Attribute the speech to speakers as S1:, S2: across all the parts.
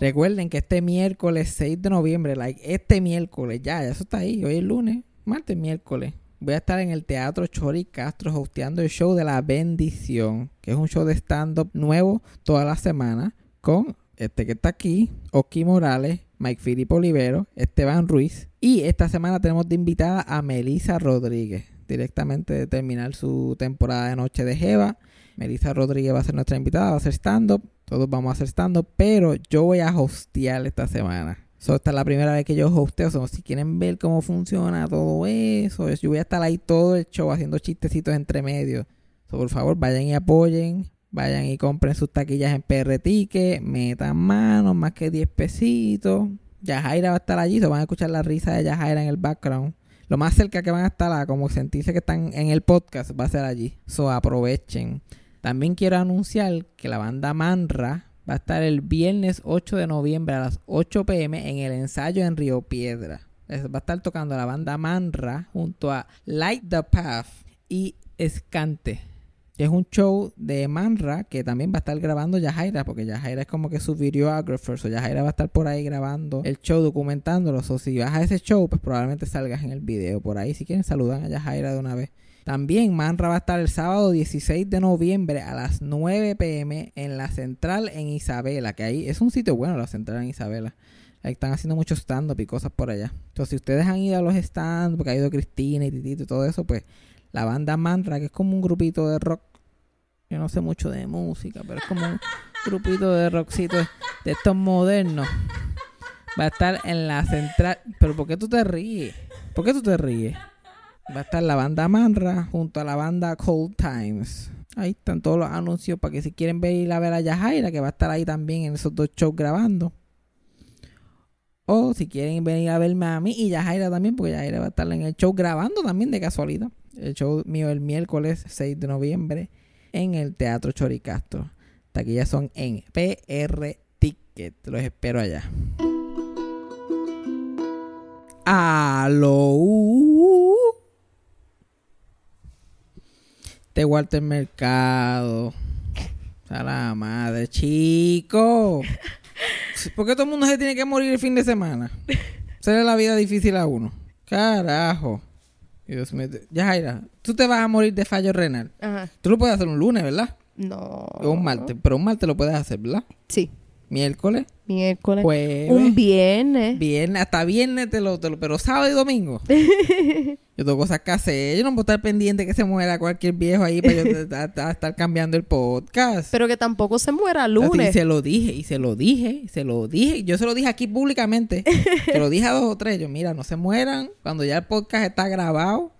S1: Recuerden que este miércoles 6 de noviembre, este miércoles, ya, eso está ahí. Hoy es lunes, martes, miércoles. Voy a estar en el Teatro Chori Castro hosteando el show de La Bendición, que es un show de stand-up nuevo toda la semana con este que está aquí, Oki Morales, Mike Filipe Olivero, Esteban Ruiz. Y esta semana tenemos de invitada a Melissa Rodríguez, directamente de terminar su temporada de Noche de Jeva. Melissa Rodríguez va a ser nuestra invitada, va a hacer stand-up. Todos vamos a pero yo voy a hostear esta semana. So, esta es la primera vez que yo hosteo. So, si quieren ver cómo funciona todo eso, yo voy a estar ahí todo el show haciendo chistecitos entre medio. So, por favor, vayan y apoyen. Vayan y compren sus taquillas en PR Ticket. Metan manos, más que 10 pesitos. Yajaira va a estar allí. Se van a escuchar la risa de Yajaira en el background. Lo más cerca que van a estar a como sentirse que están en el podcast va a ser allí. So, aprovechen. También quiero anunciar que la banda Manra va a estar el viernes 8 de noviembre a las 8 pm en el ensayo en Río Piedra. Va a estar tocando la banda Manra junto a Light the Path y Escante. Es un show de Manra que también va a estar grabando Yajaira, porque Yajaira es como que su videographer. O Yajaira va a estar por ahí grabando el show, documentándolo. O si vas a ese show, pues probablemente salgas en el video por ahí. Si quieren, saludan a Yajaira de una vez. También Manra va a estar el sábado 16 de noviembre a las 9 pm en la central en Isabela, que ahí es un sitio bueno la central en Isabela. Ahí están haciendo mucho stand-up y cosas por allá. Entonces, si ustedes han ido a los stand porque ha ido Cristina y Titito y todo eso, pues la banda Mantra, que es como un grupito de rock. Yo no sé mucho de música, pero es como un grupito de rockcito de estos modernos. Va a estar en la central. Pero ¿por qué tú te ríes? ¿Por qué tú te ríes? Va a estar la banda Manra junto a la banda Cold Times. Ahí están todos los anuncios para que si quieren ver ir a ver a Yajaira, que va a estar ahí también en esos dos shows grabando. O si quieren venir a verme a mí y Yajaira también, porque Yajaira va a estar en el show grabando también de casualidad. El show mío el miércoles 6 de noviembre en el Teatro Choricastro. ya son en PR Ticket. Los espero allá. Aló. Este Walter Mercado. A la madre, chico. ¿Por qué todo el mundo se tiene que morir el fin de semana? Será la vida difícil a uno. Carajo. Dios mío. Ya, Jaira, tú te vas a morir de fallo renal. Ajá. Tú lo puedes hacer un lunes, ¿verdad?
S2: No.
S1: O un martes. Pero un martes lo puedes hacer, ¿verdad?
S2: Sí.
S1: Miércoles.
S2: Miércoles. Un viernes.
S1: Viernes, hasta viernes te lo, te lo pero sábado y domingo. yo tengo cosas que hacer. Yo no puedo estar pendiente que se muera cualquier viejo ahí para yo estar cambiando el podcast.
S2: Pero que tampoco se muera lunes.
S1: Y se lo dije, y se lo dije, se lo dije. Yo se lo dije aquí públicamente. se lo dije a dos o tres. Yo, mira, no se mueran cuando ya el podcast está grabado.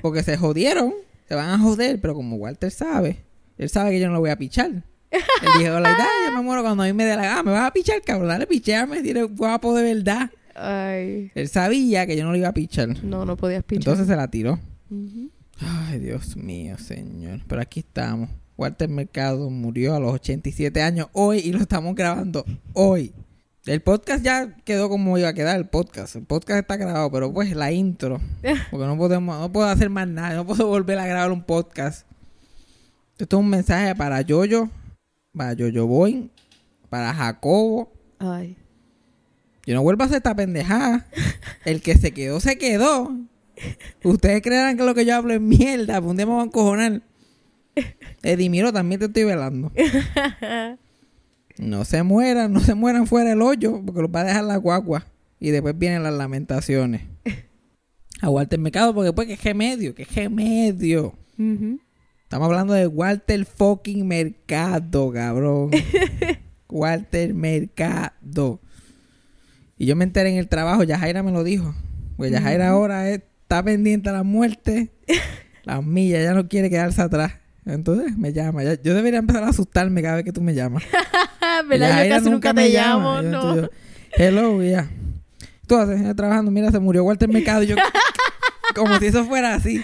S1: Porque se jodieron. Se van a joder. Pero como Walter sabe, él sabe que yo no lo voy a pichar. Él dijo, la idea, yo me muero cuando a mí me dé la gana. Me vas a pichar, cabrón. Dale, picheame. Dile guapo de verdad. Ay. Él sabía que yo no lo iba a pichar.
S2: No, no podías pichar.
S1: Entonces se la tiró. Ay, Dios mío, señor. Pero aquí estamos. Walter Mercado murió a los 87 años hoy y lo estamos grabando hoy. El podcast ya quedó como iba a quedar el podcast. El podcast está grabado, pero pues la intro. Porque no podemos, no puedo hacer más nada. No puedo volver a grabar un podcast. Esto es un mensaje para Yoyo, para Yo Boy, para Jacobo. Ay. Yo no vuelvo a hacer esta pendejada. El que se quedó, se quedó. Ustedes creerán que lo que yo hablo es mierda. Pues un día me van a encojonar. Edimiro, también te estoy velando. No se mueran, no se mueran fuera del hoyo, porque los va a dejar la guagua. Y después vienen las lamentaciones. A Walter Mercado, porque después que es medio, que es medio. Estamos hablando de Walter fucking Mercado, cabrón. Walter Mercado. Y yo me enteré en el trabajo, Yajaira me lo dijo. Pues Yajaira ahora está pendiente a la muerte. Las millas, ya no quiere quedarse atrás. Entonces me llama. yo debería empezar a asustarme cada vez que tú me llamas.
S2: ¿Verdad? Yo casi nunca, te llamo, no.
S1: Hello, ya. Tú haces trabajando, mira, se murió Walter Mercado. yo, como si eso fuera así.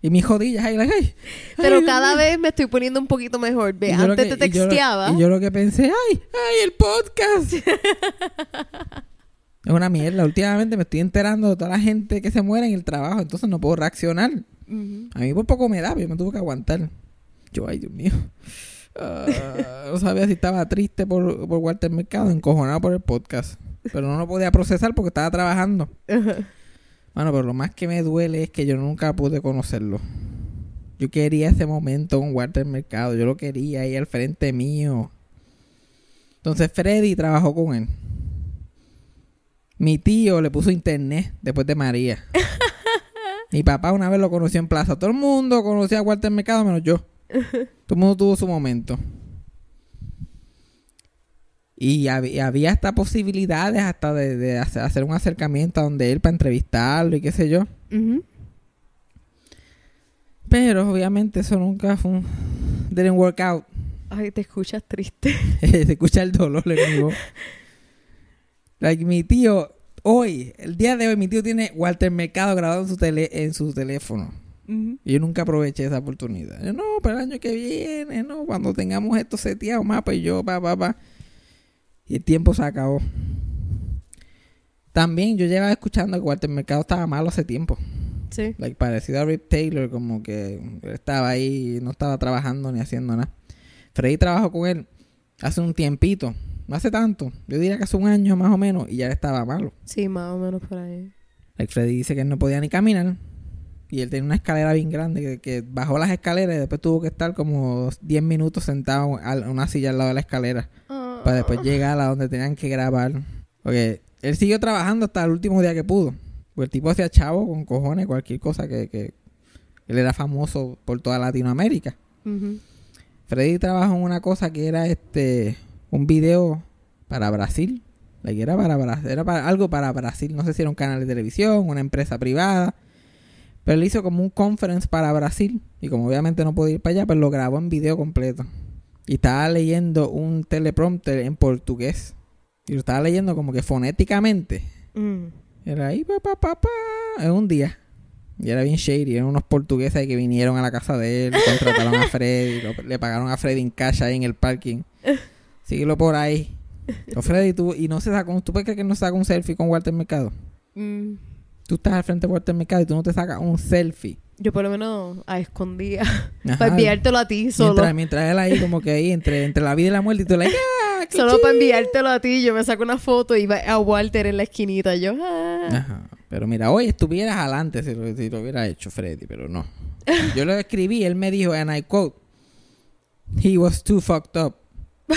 S1: Y mi jodillas ahí, ay,
S2: Pero cada vez me estoy poniendo un poquito mejor. Ve, antes te texteaba.
S1: Y yo, lo, que pensé, ay, ay, el podcast. es una mierda. Últimamente me estoy enterando de toda la gente que se muere en el trabajo, entonces no puedo reaccionar. A mí por poco me da, pero yo me tuve que aguantar. Yo, ay, Dios mío. Ah, no sabía si estaba triste por, por Walter Mercado, encojonado por el podcast. Pero no lo podía procesar porque estaba trabajando. Bueno, pero lo más que me duele es que yo nunca pude conocerlo. Yo quería ese momento con Walter Mercado. Yo lo quería ahí al frente mío. Entonces Freddy trabajó con él. Mi tío le puso internet después de María. Mi papá una vez lo conoció en plaza. Todo el mundo conocía a Walter Mercado menos yo. Todo el mundo tuvo su momento. Y había, hasta posibilidades hasta de, hacer un acercamiento a donde él para entrevistarlo y qué sé yo. Pero obviamente eso nunca fue un... Didn't work out.
S2: Ay, te escuchas triste.
S1: Se escucha el dolor en mi voz. Like, mi tío, hoy, el día de hoy, mi tío tiene Walter Mercado grabado en su, tele, en su teléfono. Y yo nunca aproveché esa oportunidad. no, pero el año que viene, no, cuando tengamos esto seteado más, pues yo, pa, pa, pa. Y el tiempo se acabó. También yo llevaba escuchando que Walter Mercado estaba malo hace tiempo.
S2: Sí.
S1: Like, parecido a Rip Taylor, como que estaba ahí, no estaba trabajando ni haciendo nada. Freddy trabajó con él hace un tiempito, no hace tanto, yo diría que hace un año más o menos, y ya estaba malo.
S2: Sí, más o menos por ahí.
S1: Like, Freddy dice que él no podía ni caminar, y él tenía una escalera bien grande, que, bajó las escaleras y después tuvo que estar como 10 minutos sentado en una silla al lado de la escalera. Para después llegar a donde tenían que grabar. Porque él siguió trabajando hasta el último día que pudo. Porque el tipo hacía chavo con cojones, cualquier cosa que, que él era famoso por toda Latinoamérica. Freddy trabajó en una cosa que era este un video para Brasil. era para era para algo para Brasil. No sé si era un canal de televisión, una empresa privada. Pero él hizo como un conference para Brasil. Y como obviamente no podía ir para allá, pues lo grabó en video completo. Y estaba leyendo un teleprompter en portugués. Y lo estaba leyendo como que fonéticamente. Mm. Era ahí, papá, papá, en un día. Y era bien shady. Eran unos portugueses que vinieron a la casa de él, contrataron a Freddy, le pagaron a Freddy en cash ahí en el parking. Síguelo por ahí. O Freddy, tú, y no se sacó, ¿tú puedes creer que no se saca un selfie con Walter Mercado? Mm. Tú estás al frente de Walter Mercado y tú no te sacas un selfie.
S2: Yo por lo menos a escondía. para enviártelo a ti solo.
S1: Mientras, mientras, él ahí como que ahí entre, entre la vida y la muerte y tú like, ¡ah!
S2: Solo para enviártelo a ti. Yo me saco una foto y va a Walter en la esquinita. Yo, ¡ah!
S1: Ajá. Pero mira, hoy estuvieras adelante si lo, si lo hubiera hecho Freddy, pero no. Yo lo escribí, él me dijo, and I quote, he was too fucked up.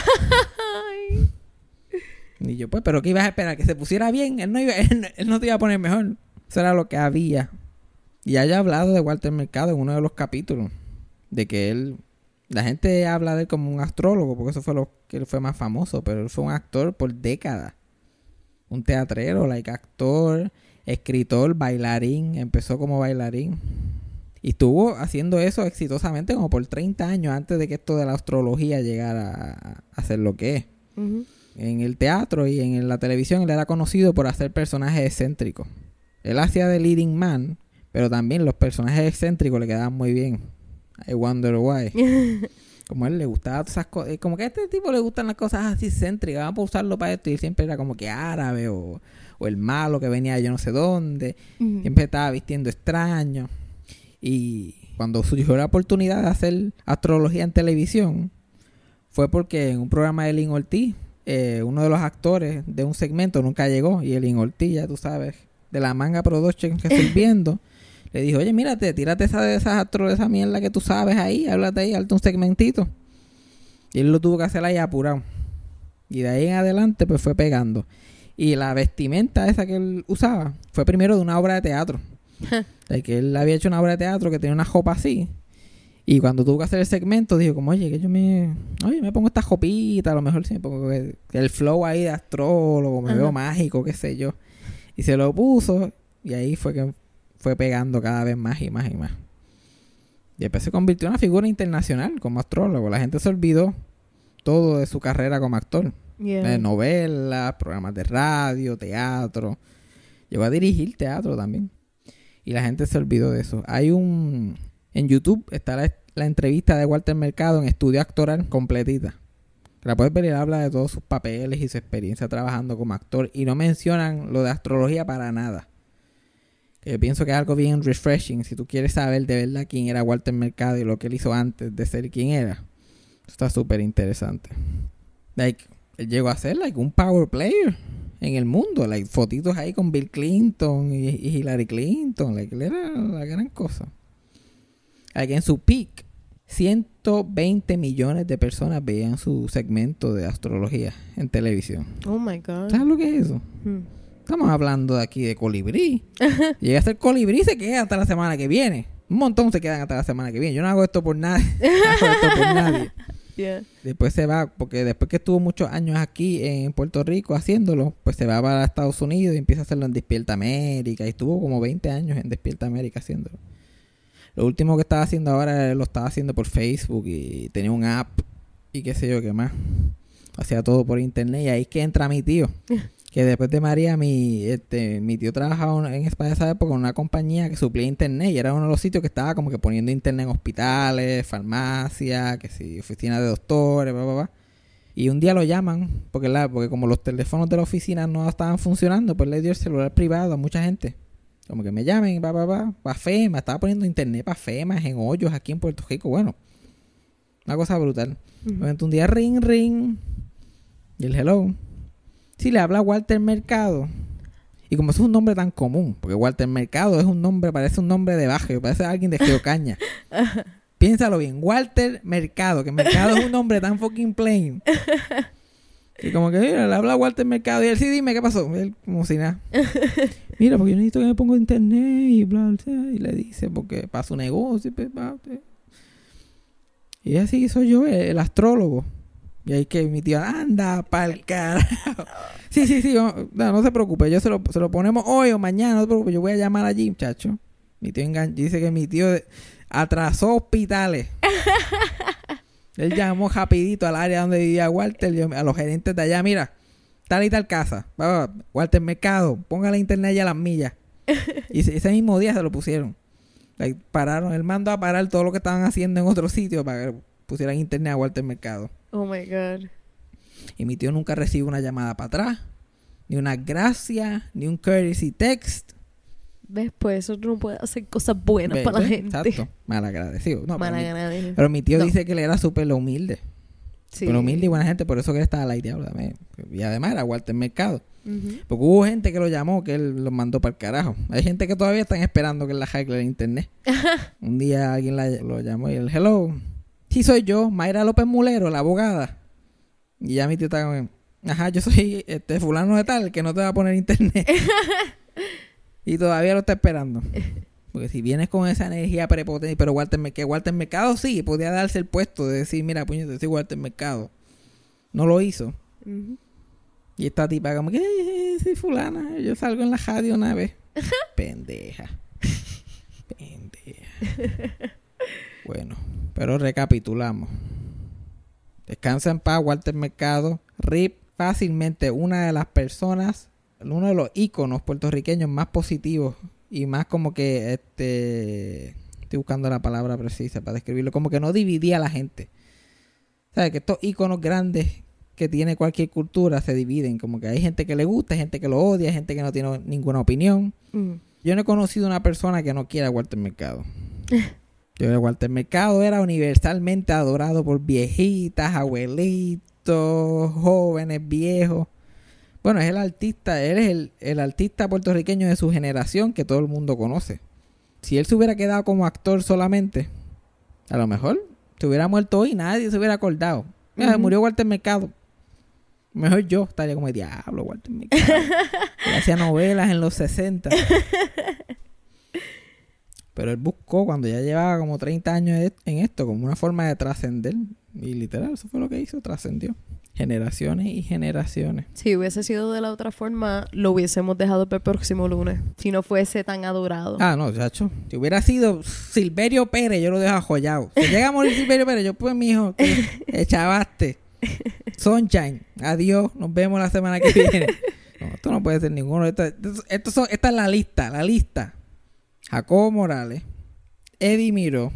S1: y yo, pues, pero ¿qué ibas a esperar? Que se pusiera bien. Él no, iba, él no te iba a poner mejor. Eso era lo que había. Y haya hablado de Walter Mercado en uno de los capítulos. De que él. La gente habla de él como un astrólogo, porque eso fue lo que él fue más famoso. Pero él fue un actor por décadas. Un teatrero, like actor, escritor, bailarín. Empezó como bailarín. Y estuvo haciendo eso exitosamente como por 30 años antes de que esto de la astrología llegara a, ser lo que es. En el teatro y en la televisión él era conocido por hacer personajes excéntricos. Él hacía de leading man, pero también los personajes excéntricos le quedaban muy bien. I wonder why. como a él le gustaba todas esas cosas. Como que a este tipo le gustan las cosas así excéntricas. Vamos a usarlo para esto. Y siempre era como que árabe o, el malo que venía de yo no sé dónde. Siempre estaba vistiendo extraño. Y cuando surgió la oportunidad de hacer astrología en televisión, fue porque en un programa de Lin Ortiz, eh, uno de los actores de un segmento nunca llegó. Y el Lin Ortiz, ya tú sabes, de la manga production que estoy viendo le dijo, oye, mírate, tírate esa de esas de esa mierda que tú sabes ahí, háblate ahí, hazte un segmentito. Y él lo tuvo que hacer ahí apurado. Y de ahí en adelante, pues fue pegando. Y la vestimenta esa que él usaba fue primero de una obra de teatro. de que él había hecho una obra de teatro que tenía una jopa así. Y cuando tuvo que hacer el segmento, dijo como, oye, que yo me... Oye, me pongo esta jopita, a lo mejor sí me pongo el flow ahí de astrólogo, me veo mágico, qué sé yo. Y se lo puso y ahí fue que fue pegando cada vez más y más y más. Y después se convirtió en una figura internacional como astrólogo. La gente se olvidó todo de su carrera como actor. De novelas, programas de radio, teatro. Llegó a dirigir teatro también. Y la gente se olvidó de eso. Hay un... En YouTube está la, la entrevista de Walter Mercado en estudio actoral completita. La puedes ver y habla de todos sus papeles y su experiencia trabajando como actor. Y no mencionan lo de astrología para nada. Yo pienso que es algo bien refreshing. Si tú quieres saber de verdad quién era Walter Mercado y lo que él hizo antes de ser quien era, Está súper interesante. Like, él llegó a ser like un power player en el mundo. Like, fotitos ahí con Bill Clinton y, Hillary Clinton. Like, él era la gran cosa. Like, en su peak, 120 millones de personas veían su segmento de astrología en televisión.
S2: Oh my God.
S1: ¿Sabes lo que es eso? Hmm. Estamos hablando de aquí de colibrí. Llega a ser colibrí se queda hasta la semana que viene. Un montón se quedan hasta la semana que viene. Yo no hago esto por nadie. no hago esto por nadie. Después se va, porque después que estuvo muchos años aquí en Puerto Rico haciéndolo, pues se va para Estados Unidos y empieza a hacerlo en Despierta América. Y estuvo como 20 años en Despierta América haciéndolo. Lo último que estaba haciendo ahora lo estaba haciendo por Facebook y tenía un app y qué sé yo qué más. Hacía todo por internet y ahí es que entra mi tío. Que después de María, mi, este, mi tío trabajaba en esa época con una compañía que suplía internet y era uno de los sitios que estaba como que poniendo internet en hospitales, farmacias, que sí, oficinas de doctores, bla, bla, bla. Y un día lo llaman, porque, la, porque como los teléfonos de la oficina no estaban funcionando, pues le dio el celular privado a mucha gente. Como que me llamen, va, va, va, para FEMA, estaba poniendo internet para FEMA en hoyos aquí en Puerto Rico. Bueno, una cosa brutal. un día ring, ring, y el hello. Si le habla Walter Mercado. Y como es un nombre tan común, porque Walter Mercado es un nombre, parece un nombre de baje, parece alguien de Geocaña. Piénsalo bien, Walter Mercado, que Mercado es un nombre tan fucking plain. Y como que, mira, le habla Walter Mercado y él sí, dime qué pasó. Él, como si nada. mira, porque yo necesito que me ponga internet y bla, bla, y le dice, porque para su negocio. Y así soy yo, el, astrólogo. Y ahí que mi tía, anda pa'l carajo. Sí, sí, sí, no, no, se preocupe, yo se lo, se lo ponemos hoy o mañana, no se preocupe, yo voy a llamar allí, muchacho. Mi tío dice que mi tío atrasó hospitales. Él llamó rapidito al área donde vivía Walter, a los gerentes de allá, mira, tal y tal casa, Walter Mercado, póngale internet ya a las millas. y ese mismo día se lo pusieron. pararon, él mandó a parar todo lo que estaban haciendo en otro sitio para que pusieran internet a Walter Mercado.
S2: Oh my God.
S1: Y mi tío nunca recibe una llamada para atrás, ni una gracia, ni un courtesy text.
S2: ¿Ves? Pues eso no puede hacer cosas buenas para la gente. Exacto.
S1: Malagradecido. No, Malagradecido. Pero, mi, tío dice que él era súper humilde. Sí. Pero humilde y buena gente, por eso que él estaba al aire. Y además era Walter Mercado. Porque hubo gente que lo llamó, que él lo mandó para el carajo. Hay gente que todavía están esperando que él la hacke el internet. Un día alguien lo llamó y él, hello. Sí, soy yo, Mayra López Mulero, la abogada. Y ya mi tío está como, ajá, yo soy este fulano de tal, que no te va a poner internet. Y todavía lo está esperando. Porque si vienes con esa energía prepotente, pero Walter, que Walter Mercado sí, podía darse el puesto de decir, mira, puñete, soy Walter Mercado. No lo hizo. Y esta tipa como que, eh, sí, fulana, yo salgo en la radio una vez. Pendeja. Pendeja. bueno, pero recapitulamos. Descansa en paz, Walter Mercado. Rip, fácilmente una de las personas uno de los íconos puertorriqueños más positivos y más como que este estoy buscando la palabra precisa para describirlo, como que no dividía a la gente. ¿Sabes? Que estos íconos grandes que tiene cualquier cultura se dividen, como que hay gente que le gusta, hay gente que lo odia, hay gente que no tiene ninguna opinión. Mm. Yo no he conocido una persona que no quiera Walter Mercado. Yo, Walter Mercado era universalmente adorado por viejitas, abuelitos, jóvenes, viejos. Bueno, es el artista, él es el, el, artista puertorriqueño de su generación que todo el mundo conoce. Si él se hubiera quedado como actor solamente, a lo mejor se hubiera muerto hoy y nadie se hubiera acordado. Mira, murió Walter Mercado. Mejor yo estaría como el diablo, Walter Mercado. hacía novelas en los 60. Pero él buscó cuando ya llevaba como 30 años en esto, como una forma de trascender. Y literal, eso fue lo que hizo, trascendió generaciones y generaciones.
S2: Si hubiese sido de la otra forma, lo hubiésemos dejado para el próximo lunes. Si no fuese tan adorado.
S1: Ah, no, chacho. Si hubiera sido Silverio Pérez, yo lo dejo joyado. Si llega a morir Silverio Pérez, yo pues, mijo, echabaste. Sunshine, adiós, nos vemos la semana que viene. No, esto no puede ser ninguno. Esto, esto, esta es la lista, la lista. Jacobo Morales, Eddie Miro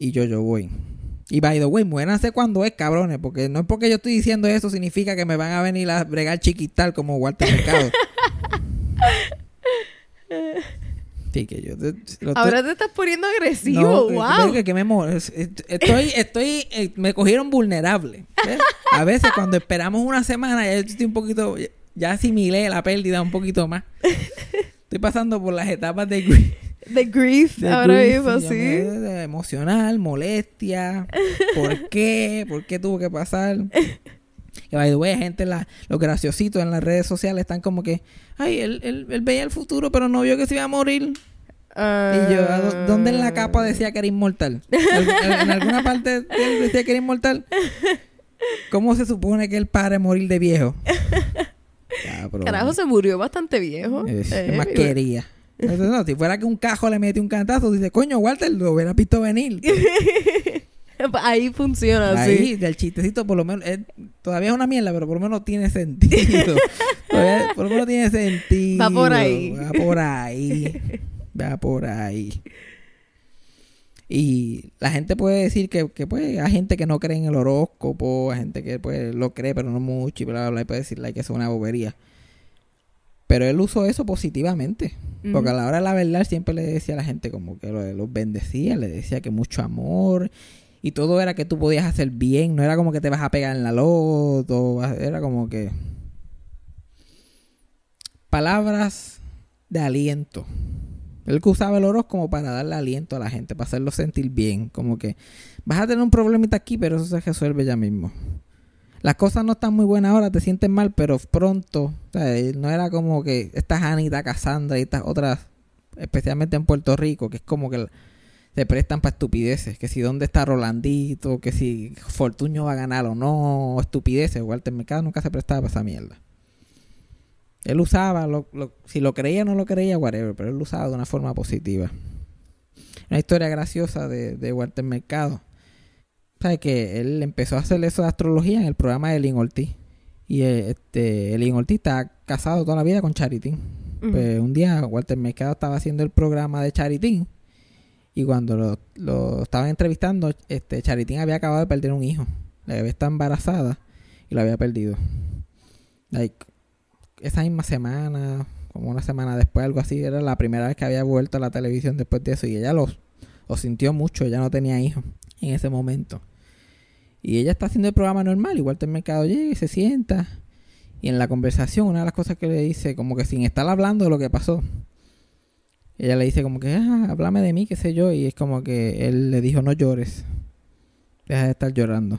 S1: y yo, yo voy. Y by the way, muéranse cuando es, cabrones, porque no es porque yo estoy diciendo eso significa que me van a venir a bregar chiquital como Walter Mercado. Sí, que yo... te- lo
S2: Ahora te estás poniendo agresivo.
S1: No, eh,
S2: wow.
S1: que, que me estoy, estoy, eh, me cogieron vulnerable. ¿ves? A veces cuando esperamos una semana, ya estoy un poquito, ya asimilé la pérdida un poquito más. Estoy pasando por las etapas de,
S2: grief.
S1: de
S2: ahora
S1: grief,
S2: mismo,
S1: ya
S2: sí.
S1: de emocional, molestia, ¿por qué? ¿Por qué tuvo que pasar? Y by the way, gente, la, los graciositos en las redes sociales están como que, ay, él, él, él veía el futuro, pero no vio que se iba a morir. Y yo, ¿a dó- ¿dónde en la capa decía que era inmortal? ¿En, alguna parte de él decía que era inmortal? ¿Cómo se supone que él pare morir de viejo? Cabrón.
S2: Carajo, se murió bastante viejo.
S1: Eh,
S2: Eh,
S1: ¿Qué más quería? Entonces, no, si fuera que un cajo le mete un cantazo, dice, coño, Walter, lo hubiera visto venir.
S2: Ahí funciona,
S1: Ahí,
S2: sí.
S1: del chistecito, por lo menos, eh, todavía es una mierda, pero por lo menos tiene sentido. Todavía- por lo menos tiene sentido.
S2: Va por ahí.
S1: Va por ahí. Va por ahí. Y la gente puede decir que, que pues, hay gente que no cree en el horóscopo, hay gente que pues lo cree, pero no mucho, y bla, bla, bla, y puede decir like, que eso es una bobería. Pero él usó eso positivamente. Porque a la hora de la verdad siempre le decía a la gente como que lo- los bendecía, le decía que mucho amor. Y todo era que tú podías hacer bien, no era como que te vas a pegar en la loto, era como que... Palabras de aliento. Él que usaba el oro como para darle aliento a la gente, para hacerlo sentir bien. Como que vas a tener un problemita aquí, pero eso se resuelve ya mismo. Las cosas no están muy buenas ahora, te sientes mal, pero pronto. O sea, eh, no era como que estas Anita Cassandra y estas otras, especialmente en Puerto Rico, que es como que se prestan para estupideces. Que si dónde está Rolandito, que si Fortuño va a ganar o no, estupideces. Walter Mercado nunca se prestaba para esa mierda. Él usaba, lo, lo- si lo creía o no lo creía, whatever, pero él lo usaba de una forma positiva. Una historia graciosa de, de Walter Mercado. ¿Sabes que Él empezó a hacer eso de astrología en el programa de Elin Ortiz. Y eh, este, Elin Ortiz está casado toda la vida con Charitín. Pues un día Walter Mercado estaba haciendo el programa de Charitín. Y cuando lo, lo estaban entrevistando, este Charitín había acabado de perder un hijo. La bebé está embarazada y lo había perdido. Like, esa misma semana, como una semana después, algo así, era la primera vez que había vuelto a la televisión después de eso. Y ella lo, sintió mucho, ella no tenía hijos en ese momento. Y ella está haciendo el programa normal, igual el mercado llega y se sienta. Y en la conversación, una de las cosas que le dice, como que sin estar hablando de lo que pasó, ella le dice como que, ah, háblame de mí, qué sé yo. Y es como que él le dijo, no llores. Deja de estar llorando.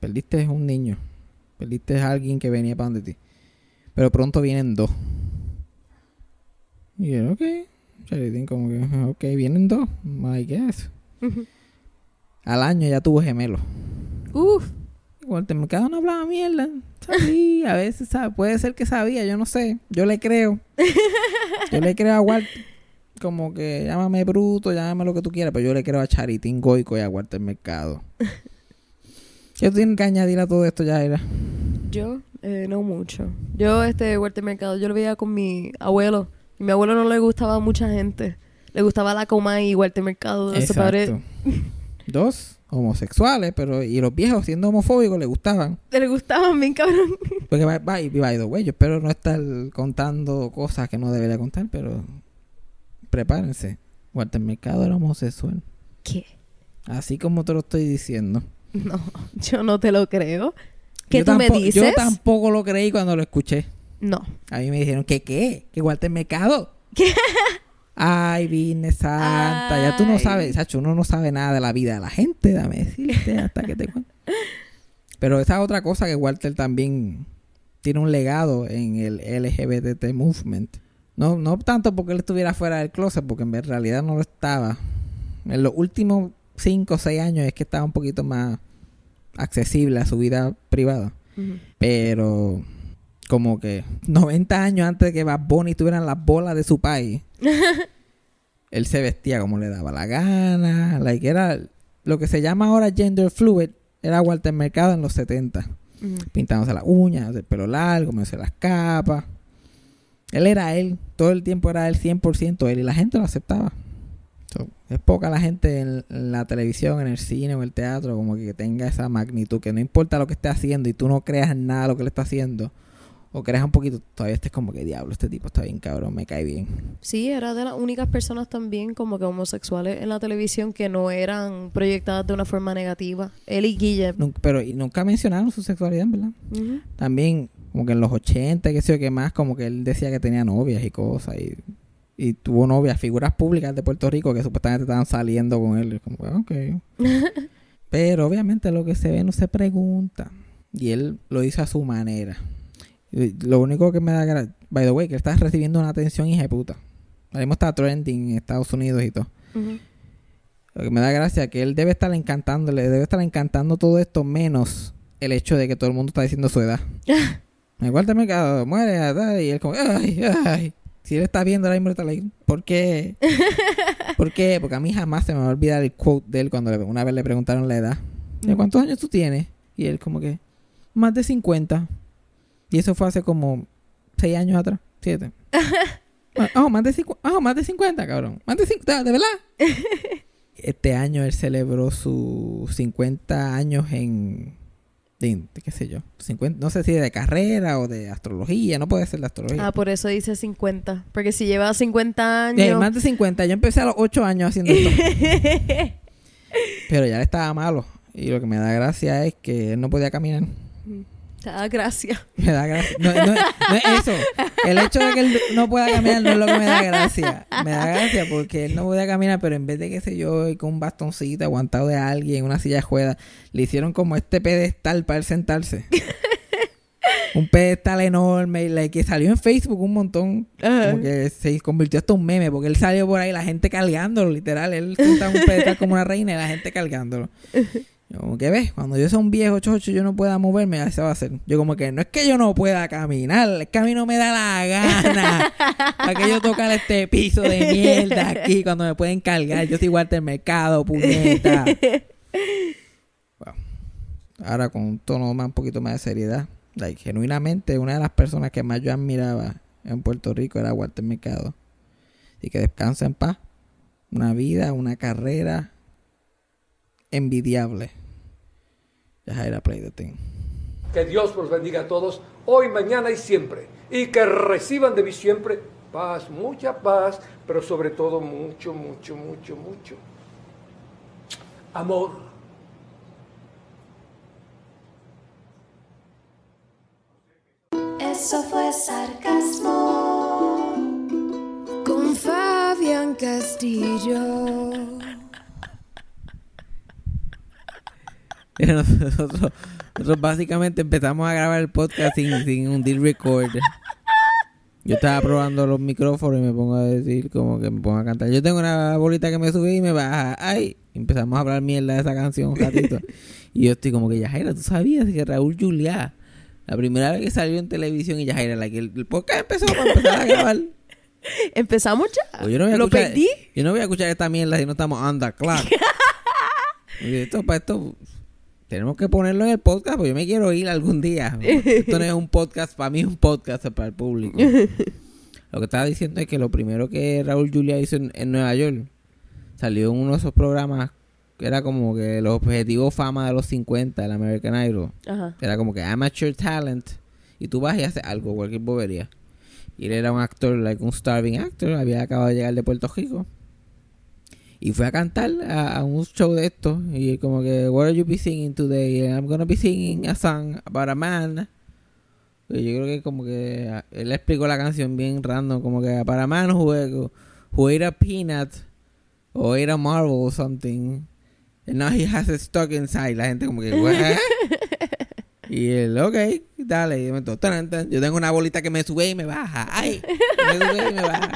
S1: Perdiste un niño. Perdiste a alguien que venía para donde ti. Pero pronto vienen dos. Y él, ok. Charitín como que, "Ah, ok, vienen dos. I guess.
S2: Ujú.
S1: Al año ya tuvo gemelos.
S2: Uf.
S1: Walter Mercado no hablaba mierda. Sabía, a veces sabe. Puede ser que sabía, yo no sé. Yo le creo. Yo le creo a Walter. Como que llámame bruto, llámame lo que tú quieras, pero yo le creo a Charitín Goico y a Walter Mercado. ¿Qué tú tienes que añadir a todo esto, Yaira?
S2: Yo, eh, no mucho. Yo, este, Walter Mercado, yo lo veía con mi abuelo. Y mi abuelo no le gustaba a mucha gente. Le gustaba la coma y Walter Mercado. Ese padre
S1: Exacto. Dos homosexuales, pero y los viejos siendo homofóbicos le gustaban.
S2: le gustaban bien cabrón.
S1: Porque by, by the way, yo espero no estar contando cosas que no debería contar, pero prepárense. Walter Mercado era homosexual.
S2: ¿Qué?
S1: Así como te lo estoy diciendo.
S2: No, yo no te lo creo. ¿Qué
S1: Yo
S2: tú me dices?
S1: Yo tampoco lo creí cuando lo escuché.
S2: No.
S1: A mí me dijeron, ¿que qué? ¿Que Walter Mercado?
S2: ¿Qué?
S1: Ay, Virgen Santa. Ya tú no sabes, Sacho, uno no sabe nada de la vida de la gente, dame decirte hasta que te cuente. Pero esa es otra cosa que Walter también tiene un legado en el LGBT movement. No, no tanto porque él estuviera fuera del closet, porque en realidad no lo estaba. En los últimos 5 o 6 años es que estaba un poquito más accesible a su vida privada. Pero como que 90 años antes de que Bad Bunny tuvieran las bolas de su país, él se vestía como le daba la gana. Like era lo que se llama ahora gender fluid. Era Walter Mercado en los 70.
S2: Ujú.
S1: Pintándose las uñas, el pelo largo, comiéndose las capas. Él era él. Todo el tiempo era él 100% él. Y la gente lo aceptaba. Es poca la gente en, en la televisión, en el cine o en el teatro como que tenga esa magnitud. Que no importa lo que esté haciendo y tú no creas en nada lo que le está haciendo. o creas un poquito, todavía estés como que diablo, este tipo está bien cabrón, me cae bien.
S2: Sí, era de las únicas personas también como que homosexuales en la televisión que no eran proyectadas de una forma negativa. Él y Guille.
S1: Nunca- pero y nunca mencionaron su sexualidad, ¿verdad? También, como que en los 80, qué sé yo, qué más, como que él decía que tenía novias y cosas. Y, y tuvo novias, figuras públicas de Puerto Rico que supuestamente estaban saliendo con él. Como, ok. Pero obviamente lo que se ve no se pregunta. Y él lo hizo a su manera. Y lo único que me da gracia, by the way, que él está recibiendo una atención hija de puta. Ahora mismo está trending en Estados Unidos y todo. Lo que me da gracia es que él debe estar encantándole, debe estar encantando todo esto menos el hecho de que todo el mundo está diciendo su edad. Igual te mercado, muere, tal, y él como, ay, ay. Si él está viendo ahora mismo, está like, ¿por qué? ¿Por qué? Porque a mí jamás se me va a olvidar el quote de él cuando le- una vez le preguntaron la edad. Y, ¿Cuántos años tú tienes? Y él como que, más de 50. Y eso fue hace como 6 años atrás, 7. Ah, oh, más de, ah, más de 50, cabrón. Más de 50, ¿de verdad? este año él celebró sus 50 años en, en- qué sé yo, 50, no sé si de carrera o de astrología, no puede ser de astrología.
S2: Ah, por eso dice 50. Porque si lleva 50
S1: Eh,
S2: años...
S1: más de 50, yo empecé a los 8 años haciendo esto, pero ya le estaba malo. Y lo que me da gracia es que él no podía caminar.
S2: Te da gracia.
S1: Me da gracia. No, no- no es eso. El hecho de que él no pueda caminar no es lo que me da gracia. Me da gracia porque él no podía caminar, pero en vez de, qué sé yo, con un bastoncito aguantado de alguien, una silla de juega, le hicieron como este pedestal para él sentarse. un pedestal enorme y like, que salió en Facebook un montón. Como que se convirtió hasta un meme porque él salió por ahí, la gente cargándolo, literal. Él sentado en un pedestal como una reina y la gente cargándolo. Yo como que ves, cuando yo sea un viejo chocho yo no pueda moverme, así va a ser. Yo como que no es que yo no pueda caminar, es que a mí no me da la gana. para que yo tocar este piso de mierda aquí cuando me pueden cargar. Yo soy Walter Mercado, puñeta. Wow. Ahora con un tono más, un poquito más de seriedad. Like, genuinamente, una de las personas que más yo admiraba en Puerto Rico era Walter Mercado. Y que descansa en paz. Una vida, una carrera envidiable. Yajaira Play the Thing.
S3: Que Dios los bendiga a todos, hoy, mañana y siempre. Y que reciban de mí siempre paz, mucha paz, pero sobre todo mucho, mucho, mucho, mucho amor.
S4: Eso fue sarcasmo. Con Fabián Castillo.
S1: Mira, nosotros, nosotros básicamente empezamos a grabar el podcast sin, sin un deal record. Yo estaba probando los micrófonos y me pongo a decir como que me pongo a cantar. Yo tengo una bolita que me sube y me baja. ¡Ay! Empezamos a hablar mierda de esa canción un ratito. y yo estoy como que, Yajaira, ¿tú sabías que Raúl Juliá, la primera vez que salió en televisión y Yajaira, la que el, el podcast empezó para empezar a grabar?
S2: ¿Empezamos ya?
S1: Pues yo no voy a
S2: ¿Lo
S1: escuchar,
S2: perdí?
S1: Yo no voy a escuchar esta mierda si no estamos on the clock. Esto, para esto, tenemos que ponerlo en el podcast, porque yo me quiero ir algún día. Esto no es un podcast, para mí es un podcast para el público. Lo que estaba diciendo es que lo primero que Raúl Julia hizo en, en Nueva York, salió en uno de esos programas que era como que los objetivos fama de los 50, el American Idol.
S2: Ajá.
S1: Era como que amateur talent. Y tú vas y haces algo, cualquier bobería. Y él era un actor, like un starving actor. Había acabado de llegar de Puerto Rico. Y fue a cantar a, a un show de estos. Y como que, What are you be singing today? I'm gonna be singing a song about a man. Y yo creo que como que él explicó la canción bien random. Como que para man who, who ate a peanut. O ate a marble or something. And now he has it stuck inside. La gente como que, "What?" Y él, ok, dale. Y yo tengo una bolita que me sube y me baja. ¡Ay! Me sube y me baja.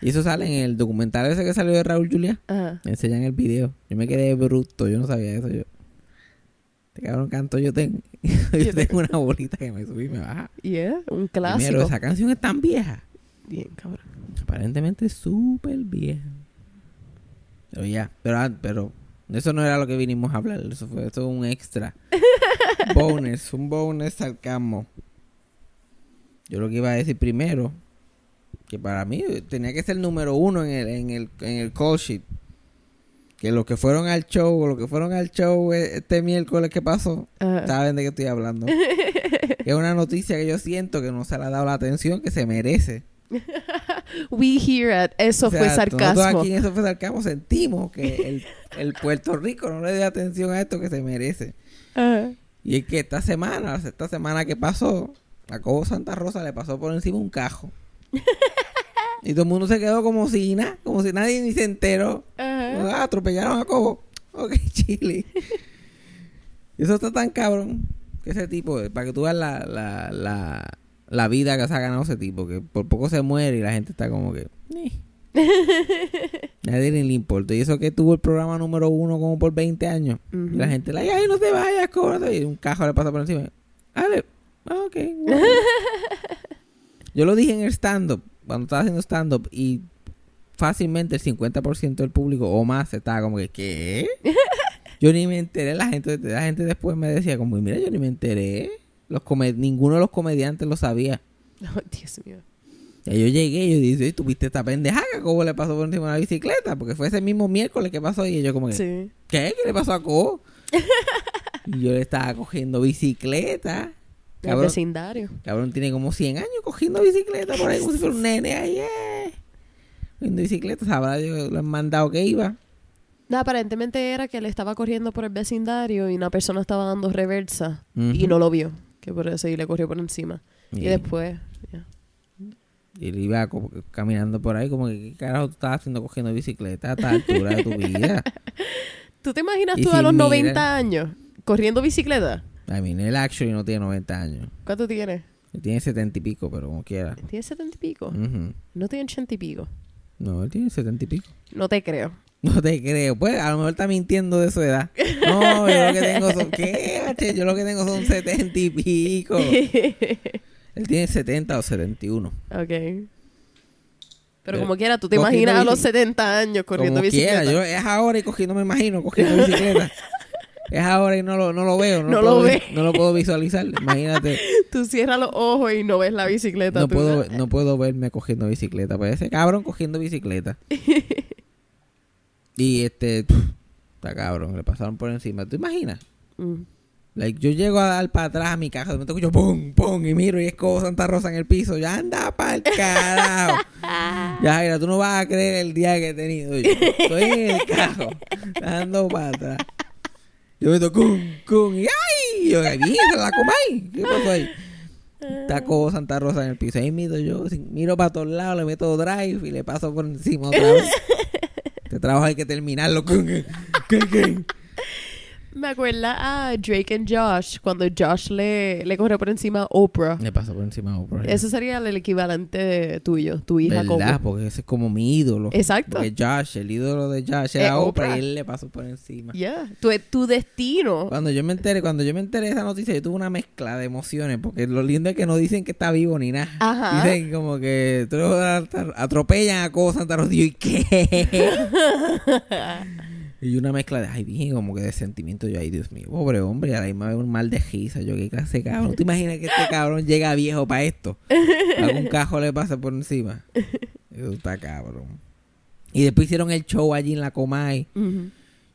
S1: Y eso sale en el documental ese que salió de Raúl Julia.
S2: Ajá.
S1: Me enseñan el video. Yo me quedé bruto. Yo no sabía eso. Yo, este cabrón canto yo tengo. yo tengo una bolita que me sube y me baja.
S2: Yeah, un clásico.
S1: esa canción es tan vieja.
S2: Bien, cabrón.
S1: Aparentemente súper vieja. Pero ya, pero, ah, pero eso no era lo que vinimos a hablar. Eso fue eso un extra. bonus, un bonus sarcasmo. Yo lo que iba a decir primero, que para mí tenía que ser número uno en el, en el, en el call sheet. que los que fueron al show, los que fueron al show eh, este miércoles que pasó, saben de qué estoy hablando. es una noticia que yo siento que no se le ha dado la atención que se merece.
S2: We here at Eso
S1: O sea,
S2: fue
S1: Nosotros
S2: sarcasmo.
S1: aquí en Eso fue sarcasmo sentimos que el, el Puerto Rico no le dio atención a esto que se merece. Y es que esta semana, esta semana que pasó, a Cobo Santa Rosa le pasó por encima un cajo. y todo el mundo se quedó como si nada, como si nadie ni se enteró. Ah, atropellaron a Cobo. Ok, chile. y eso está tan cabrón que ese tipo, para que tú veas la, la, la, la vida que se ha ganado ese tipo, que por poco se muere y la gente está como que... "Eh". Nadie ni le importa. Y eso que tuvo el programa número uno como por 20 años. Y la gente, like, ay, no te vayas, cóbrate. Y un cajo le pasa por encima. Dale, ah, ok. bueno. Yo lo dije en el stand-up, cuando estaba haciendo stand-up, y fácilmente el 50% del público o más estaba como que, ¿qué? Yo ni me enteré. La gente, la gente después me decía, como, mira, yo ni me enteré. Los come- ninguno de los comediantes lo sabía.
S2: Oh, Dios mío.
S1: Y yo llegué y yo dije, ¿tú viste esta pendeja? ¿Cómo le pasó por encima de la bicicleta? Porque fue ese mismo miércoles que pasó y yo como que,
S2: Sí.
S1: ¿qué? ¿Qué le pasó a Co? y yo le estaba cogiendo bicicleta.
S2: El
S1: Cabrón,
S2: vecindario.
S1: cabrón tiene como 100 años cogiendo bicicleta por ahí como si fuera un nene ahí. eh. Cogiendo bicicleta, sabrá lo han mandado que iba.
S2: No, aparentemente era que le estaba corriendo por el vecindario y una persona estaba dando reversa y no lo vio. Que por eso y le corrió por encima. Y,
S1: Y-
S2: después.
S1: Y él iba caminando por ahí como que, ¿qué carajo tú estabas haciendo cogiendo bicicleta a esta altura de tu vida?
S2: ¿Tú te imaginas
S1: Y
S2: tú a los
S1: mirar.
S2: 90 años corriendo bicicleta?
S1: I mean, él actually no tiene 90 años.
S2: ¿Cuánto tienes?
S1: Él tiene 70 y pico, pero como quiera.
S2: ¿Tienes 70 y pico?
S1: Ujú.
S2: No tiene 80 y pico.
S1: No, él tiene 70 y pico.
S2: No te creo.
S1: No te creo. Pues a lo mejor está mintiendo de su edad. No, yo lo que tengo son... ¿Qué? Yo lo que tengo son 70 y pico. Él tiene 70 o 71.
S2: ok. Pero como quiera, tú te imaginas a los
S1: bici-
S2: 70 años corriendo
S1: Como
S2: bicicleta.
S1: quiera. Yo, es ahora y cogiendo, me imagino, cogiendo bicicleta. Es ahora y no lo, no lo veo. No,
S2: No
S1: puedo,
S2: lo ve.
S1: No lo puedo visualizar. Imagínate.
S2: Tú cierras los ojos y no ves la bicicleta.
S1: No
S2: tú-
S1: puedo, no puedo verme cogiendo bicicleta. Pues ese cabrón cogiendo bicicleta. y este... pff, Está cabrón. Le pasaron por encima. ¿Tú imaginas?
S2: Mm.
S1: Like, yo llego a dar para atrás a mi caja, de momento escucho pum, pum, y miro y es como Santa Rosa en el piso. Ya anda para el carajo. ya, mira, tú no vas a creer el día que he tenido yo. Estoy en el cajo, dando para atrás. Yo meto cum, cum, y ¡ay! Yo, ¡ay, mierda, la comay! ¿Qué pasó ahí? Está como Santa Rosa en el piso. Ahí miro yo, miro para todos lados, le meto drive y le paso por encima otra vez. Este trabajo hay que terminarlo. Cum, cum, cum.
S2: Me acuerda a Drake and Josh cuando Josh le, le corre por encima a Oprah.
S1: Le pasó por encima a Oprah.
S2: Ese sería el equivalente tuyo, tu hija
S1: ¿Verdad?
S2: como.
S1: Porque ese es como mi ídolo.
S2: Exacto.
S1: Porque Josh, el ídolo de Josh era Oprah,
S2: Oprah.
S1: y él le pasó por encima.
S2: Yeah. Tu, tu destino.
S1: Cuando yo me enteré, cuando yo me enteré de esa noticia, yo tuve una mezcla de emociones, porque lo lindo es que no dicen que está vivo ni nada.
S2: Ajá.
S1: Dicen como que atropellan a Cobo Santa yo, ¿y qué? y una mezcla de, ay, bien, como que de sentimiento. Yo, ay, Dios mío, pobre hombre, a la misma vez un mal de risa. Yo, qué clase cabrón. ¿Tú imaginas que este cabrón llega viejo para esto? Algún cajo le pasa por encima. Eso está cabrón. Y después hicieron el show allí en la Comay.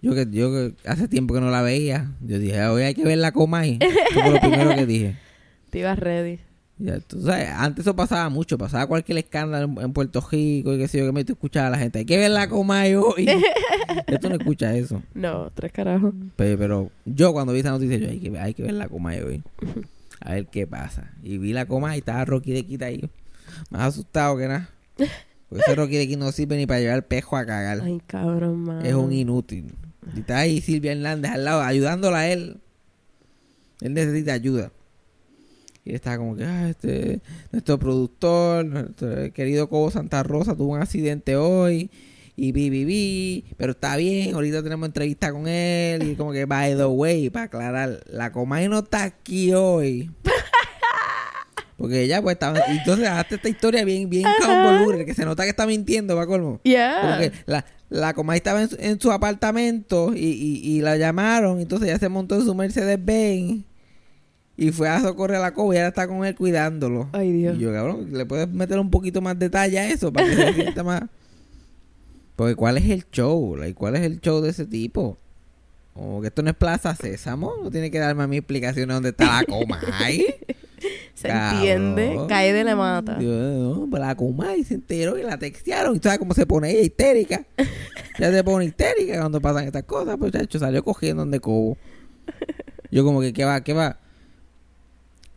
S1: Yo que yo que hace tiempo que no la veía. Yo dije, hoy hay que ver la Comay. Eso fue lo primero que dije.
S2: Te ibas ready.
S1: Ya, tú sabes, antes eso pasaba mucho, pasaba cualquier escándalo en, en Puerto Rico y qué sé yo, que me escuchaba a la gente, hay que ver la Comay hoy. Esto no escucha eso.
S2: No, tres carajos.
S1: Pe- Pero, yo cuando vi esa noticia, yo hay que, hay que ver la Comay hoy. A ver qué pasa. Y vi la Comay y estaba Rocky de Quita ahí. Más asustado que nada. Porque ese Rocky de Quita no sirve ni para llevar el pejo a cagar.
S2: Ay, cabrón, man.
S1: Es un inútil. Y está ahí Silvia Hernández al lado, ayudándola a él. Él necesita ayuda. Y está como que, ah, este, nuestro productor, nuestro querido Cobo Santa Rosa tuvo un accidente hoy. Y vi, vi, vi, pero está bien, ahorita tenemos entrevista con él. Y como que, by the way, para aclarar, la Comay no está aquí hoy. Porque ella pues estaba... Entonces, hazte esta historia bien, bien convoluta, que se nota que está mintiendo, va colmo.
S2: Yeah.
S1: Porque la, la Comay estaba en su, en su apartamento y, y, y la llamaron. Entonces ella se montó en su Mercedes-Benz y fue a socorrer a la Cobo y ahora está con él cuidándolo.
S2: Ay, Dios.
S1: Y yo, cabrón, ¿le puedes meter un poquito más detalle a eso para que se sienta más...? Porque ¿cuál es el show? Like, ¿Cuál es el show de ese tipo? Como que esto no es Plaza Sésamo. No tiene que darme a mí explicaciones de dónde está la coma ahí.
S2: Se
S1: Cabrón.
S2: entiende. Cae de la mata.
S1: Dios, no, pues la coma y se enteró y la textearon. Y tú sabes cómo se pone ella histérica. Ya se pone histérica cuando pasan estas cosas. Pues chacho, salió cogiendo donde cobo. Yo como que, ¿qué va? ¿Qué va?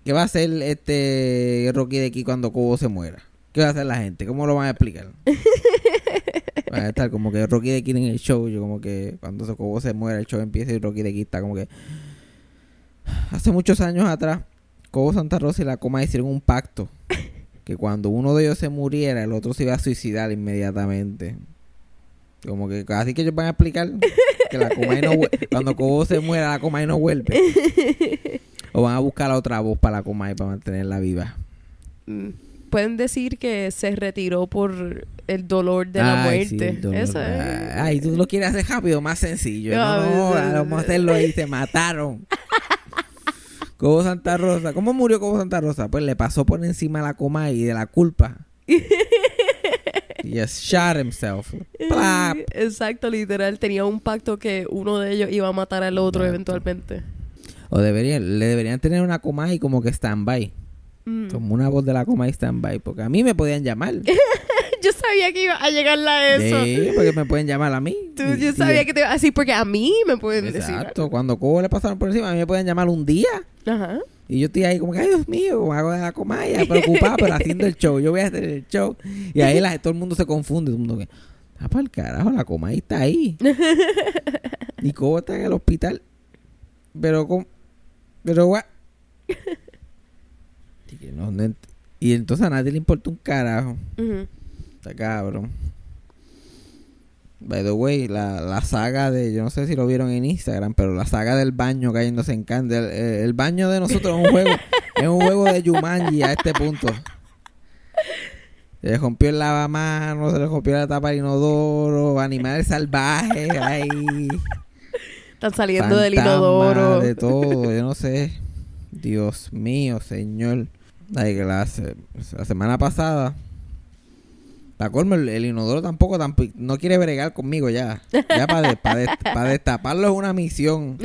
S1: ¿Qué va a hacer este Rocky de aquí cuando Cobo se muera? ¿Qué va a hacer la gente? ¿Cómo lo van a explicar? Van a estar como que Rocky de aquí en el show. Yo como que cuando Cobo se muera, el show empieza y Rocky de aquí está como que... Hace muchos años atrás, Cobo Santa Rosa y la Coma hicieron un pacto. Que cuando uno de ellos se muriera, el otro se iba a suicidar inmediatamente. Como que así que ellos van a explicar que la Comay no. Cuando Cobo se muera, la Comay no vuelve. O van a buscar a otra voz para la Comay para mantenerla viva.
S2: Mm. Pueden decir que se retiró por el dolor de la
S1: Ay, sí,
S2: muerte.
S1: el dolor.
S2: Eso es.
S1: Ay, tú lo quieres hacer rápido, más sencillo. No, vamos a hacerlo ahí, se mataron. Cobo Santa Rosa. ¿Cómo murió Cobo Santa Rosa? Pues le pasó por encima a la Comay de la culpa. He just shot himself. Plap.
S2: Exacto, literal. Tenía un pacto que uno de ellos iba a matar al otro
S1: Exacto.
S2: eventualmente.
S1: O deberían, le deberían tener una Comay como que stand-by.
S2: Mm.
S1: Como una voz de la Comay stand-by. Porque a mí me podían llamar.
S2: Yo sabía que iba a llegarle a eso.
S1: Sí, porque me pueden llamar a mí.
S2: Tú-
S1: Y-
S2: yo
S1: y-
S2: sabía que te iba a decir porque a mí me pueden decir.
S1: Exacto. Cuando Cobo le pasaron por encima, a mí me pueden llamar un día.
S2: Ajá.
S1: Y yo estoy ahí como que, ay Dios mío, hago de la comaya, preocupada, pero haciendo el show. Yo voy a hacer el show. Y ahí la- todo el mundo se confunde. Todo el mundo que, ah, para el carajo, la comaya está ahí. y Cobo está en el hospital. Pero, con, pero, gua- y, que no- no ent- y entonces a nadie le importa un carajo. Está cabrón. By the way, la, la saga de, yo no sé si lo vieron en Instagram, pero la saga del baño cayéndose en candel. El, el baño de nosotros es un juego, es un juego de Jumanji a este punto. Se le rompió el lavamanos, se le rompió la tapa del inodoro, animales salvajes, ahí.
S2: Están saliendo del inodoro.
S1: De todo, yo no sé. Dios mío, señor. Ay, la, la semana pasada. Para colmo, el, el inodoro tampoco, tampoco no quiere bregar conmigo ya. Ya para destaparlo es una misión.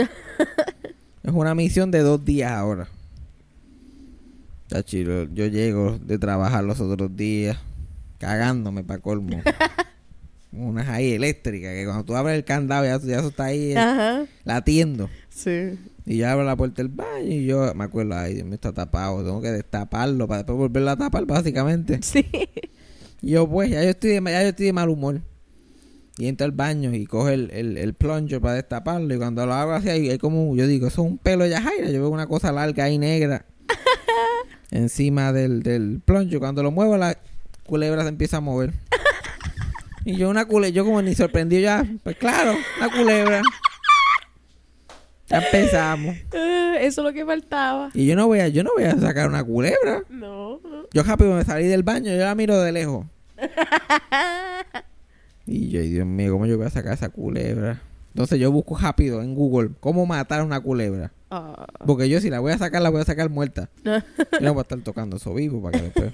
S1: Es una misión de dos días ahora. Chachi, yo llego de trabajar los otros días cagándome para colmo. Unas ahí eléctricas que cuando tú abres el candado ya, ya eso está ahí eh,
S2: Ajá.
S1: latiendo.
S2: Sí.
S1: Y yo abro la puerta del baño y yo me acuerdo, ay, Dios mío, está tapado. Tengo que destaparlo para después volverlo a tapar, básicamente.
S2: Sí.
S1: Y yo, pues, ya yo estoy de, ya yo estoy de mal humor. Y entro al baño y coge el, el, el plunger para destaparlo. Y cuando lo hago así, hay, hay como, yo digo, eso es un pelo de Yajaira. Yo veo una cosa larga ahí negra encima del, del plunger. Cuando lo muevo, la culebra se empieza a mover. Y yo, una culebra, yo como ni sorprendido ya, pues claro, una culebra. Ya empezamos.
S2: Eh, eso es lo que faltaba.
S1: Y yo no voy a, yo no voy a sacar una culebra.
S2: No. no.
S1: Yo rápido me salí del baño, yo la miro de lejos. Y yo, ay, Dios mío, ¿cómo yo voy a sacar esa culebra? Entonces yo busco rápido en Google cómo matar una culebra.
S2: Ah.
S1: Porque yo si la voy a sacar, la voy a sacar muerta. Yo no voy a estar tocando eso vivo para que después...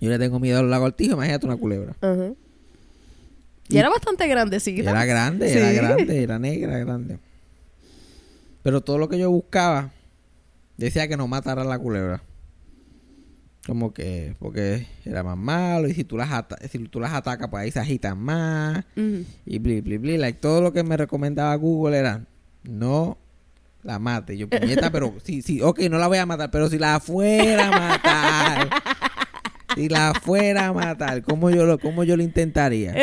S1: Yo le tengo miedo a los lagartijos, imagínate una culebra.
S2: Ajá. Y
S1: Y-
S2: era bastante grandecita.
S1: Era grande,
S2: Sí.
S1: era grande, era negra, grande. Pero todo lo que yo buscaba decía que no matara a la culebra. Como que, porque era más malo y si tú las, ata- si tú las atacas, pues ahí se agitan más y bli, bli, bli. Like, todo lo que me recomendaba Google era no la mate. Yo, puñeta, pero sí, sí, ok, no la voy a matar, pero si la fuera a matar, si la fuera a matar, ¿cómo yo lo, cómo yo lo intentaría?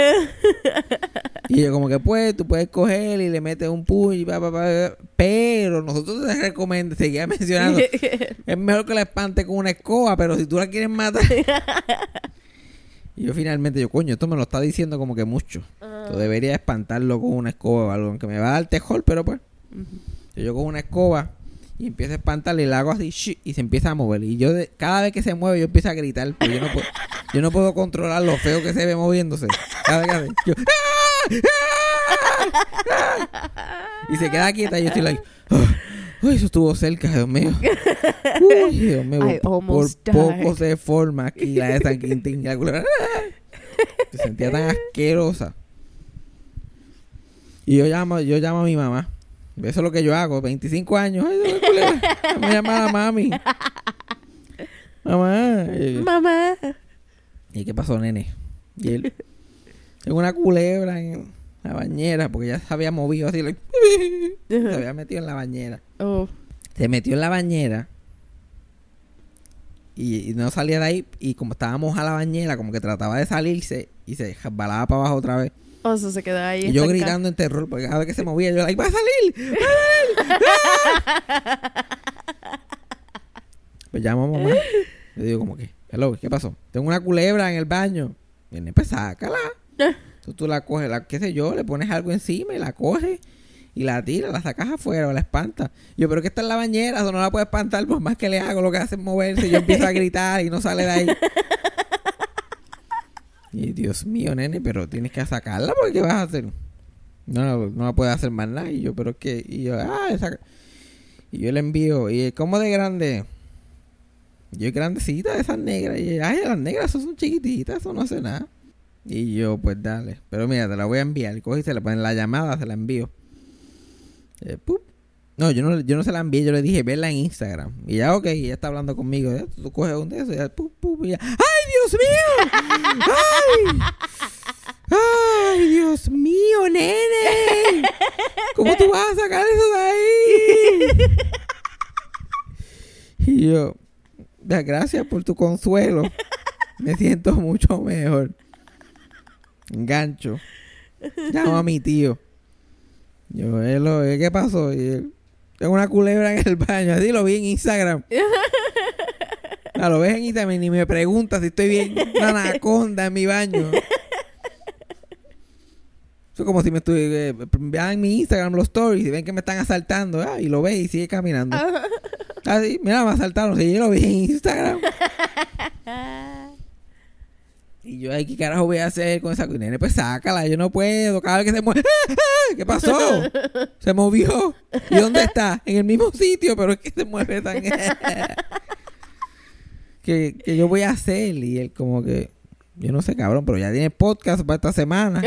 S1: Y yo como que pues, tú puedes coger y le metes un puño y pa, pa, pa, pero nosotros te recomendamos, seguía mencionando, es mejor que la espante con una escoba, pero si tú la quieres matar. y yo finalmente, yo, coño, esto me lo está diciendo como que mucho. Yo debería espantarlo con una escoba o algo, aunque me va a dar tejol, pero pues. Yo con una escoba y empiezo a espantarle y le hago así "Shh", y se empieza a mover. Y yo, de- cada vez que se mueve, yo empiezo a gritar, pero yo no puedo, yo no puedo controlar lo feo que se ve moviéndose. Cada vez que yo, "Ah, ah, ah". y se queda quieta y yo estoy like, "Ah". Uy, eso estuvo cerca, Dios mío. Uy, Dios mío. Por poco se forma aquí la de San Quintín. La culebra. Se sentía tan asquerosa. Y yo llamo, yo llamo a mi mamá. Eso es lo que yo hago, 25 años. Ay, culebra. Me llama a mami. Mamá. Y,
S2: Mamá.
S1: ¿y qué pasó, nene? Y él, tengo una culebra en la bañera, porque ya se había movido así, like, se había metido en la bañera.
S2: Oh.
S1: Se metió en la bañera y, y no salía de ahí. Y como estábamos a la bañera, como que trataba de salirse y se balaba para abajo otra vez.
S2: O sea, se queda ahí.
S1: Y yo gritando en terror, porque cada vez que se movía, yo, like, ¡va a salir! ¡Va a salir! Pues llamo a mamá. Le digo, como que, hello, ¿qué pasó? Tengo una culebra en el baño. Viene, pues sácala. Entonces tú la coges, la, qué sé yo, le pones algo encima y la coges y la tiras, la sacas afuera o la espantas. Yo, pero que está en la bañera, eso no la puedo espantar, por más que le hago, lo que hace es moverse. y Yo empiezo a gritar y no sale de ahí. Y Dios mío, nene, pero tienes que sacarla porque ¿qué vas a hacer? No, no la puedes hacer más nada. Y yo, pero es que, y yo, ah, esa... Y yo le envío, y ¿cómo de grande? Yo es grandecita de esas negras. Y ella, ay, las negras son chiquititas, eso no hace nada. Y yo, pues dale. Pero mira, te la voy a enviar. Y se le ponen la llamada, se la envío. Eh, pup. No, yo no, yo no se la envié, yo le dije, verla en Instagram. Y ya, ok, ella está hablando conmigo. Ya, tú coges un de esos, ya, ya, ¡ay, Dios mío! ¡Ay! ¡Ay, Dios mío, nene! ¿Cómo tú vas a sacar eso de ahí? Y yo, "Da- gracias por tu consuelo. Me siento mucho mejor. Engancho. Llamo a mi tío. Yo, "Hello, ¿eh, ¿qué pasó? Y él, tengo una culebra en el baño. Así lo vi en Instagram. Ah, lo ves en Instagram y ni me preguntas si estoy bien. Una anaconda en mi baño. Eso es como si me estuviera... vean en mi Instagram los stories y ven que me están asaltando. ah, y lo ves y sigue caminando. Ah, sí, mira, me asaltaron. Sí, yo lo vi en Instagram. Y yo, ay, ¿qué carajo voy a hacer con esa nene? Pues sácala, yo no puedo. Cada vez que se mueve, ¿qué pasó? Se movió. ¿Y dónde está? En el mismo sitio, pero es que se mueve tan... que, que yo voy a hacer. Y él como que, yo no sé, cabrón, pero ya tiene podcast para esta semana.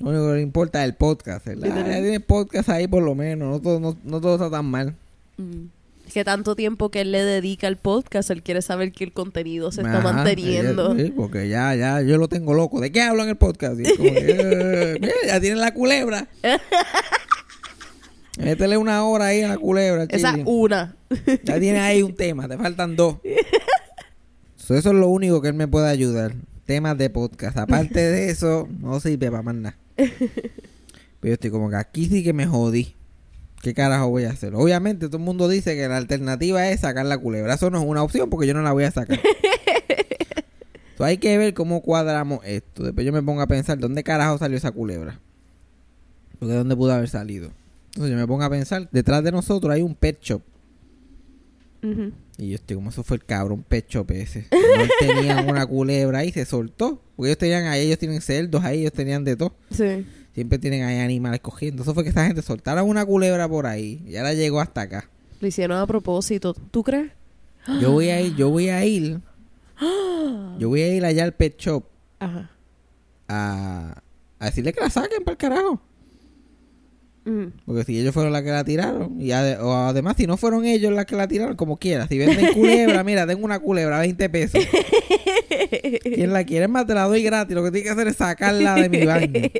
S1: Lo único que le importa es el podcast, ¿verdad? Ya tiene podcast ahí por lo menos. No todo, no, no todo está tan mal.
S2: Mm. Que tanto tiempo que él le dedica al podcast, él quiere saber que el contenido se está manteniendo.
S1: sí, porque ya, ya, yo lo tengo loco. ¿De qué hablo en el podcast? Y es como que, eh, mira, ya tiene la culebra. Métele una hora ahí a la culebra.
S2: Esa
S1: chilling.
S2: una.
S1: Ya tiene ahí un tema, te faltan dos. So, eso es lo único que él me puede ayudar. Temas de podcast. Aparte de eso, no sirve para más nada. Pero yo estoy como que aquí sí que me jodí. ¿Qué carajo voy a hacer? Obviamente todo el mundo dice que la alternativa es sacar la culebra. Eso no es una opción porque yo no la voy a sacar. So, hay que ver cómo cuadramos esto. Después yo me pongo a pensar, ¿dónde carajo salió esa culebra? Porque ¿dónde pudo haber salido? Entonces yo me pongo a pensar, detrás de nosotros hay un pet shop. Y yo estoy como eso fue el cabrón pet shop ese. No tenían una culebra ahí, se soltó. Porque ellos tenían ahí, ellos tienen cerdos ahí, ellos tenían de todo.
S2: Sí.
S1: Siempre tienen ahí animales cogiendo. Eso fue que esta gente soltara una culebra por ahí. Y ahora llegó hasta acá.
S2: Lo hicieron a propósito. ¿Tú crees?
S1: Yo voy a ir, yo voy a ir. Yo voy a ir allá al pet shop
S2: Ajá.
S1: a, a decirle que la saquen para el carajo.
S2: Mm.
S1: Porque si ellos fueron las que la tiraron, y o además si no fueron ellos las que la tiraron, como quiera. Si venden culebra, mira, tengo una culebra, 20 pesos. Quien la quiere más te la doy gratis. Lo que tiene que hacer es sacarla de mi baño.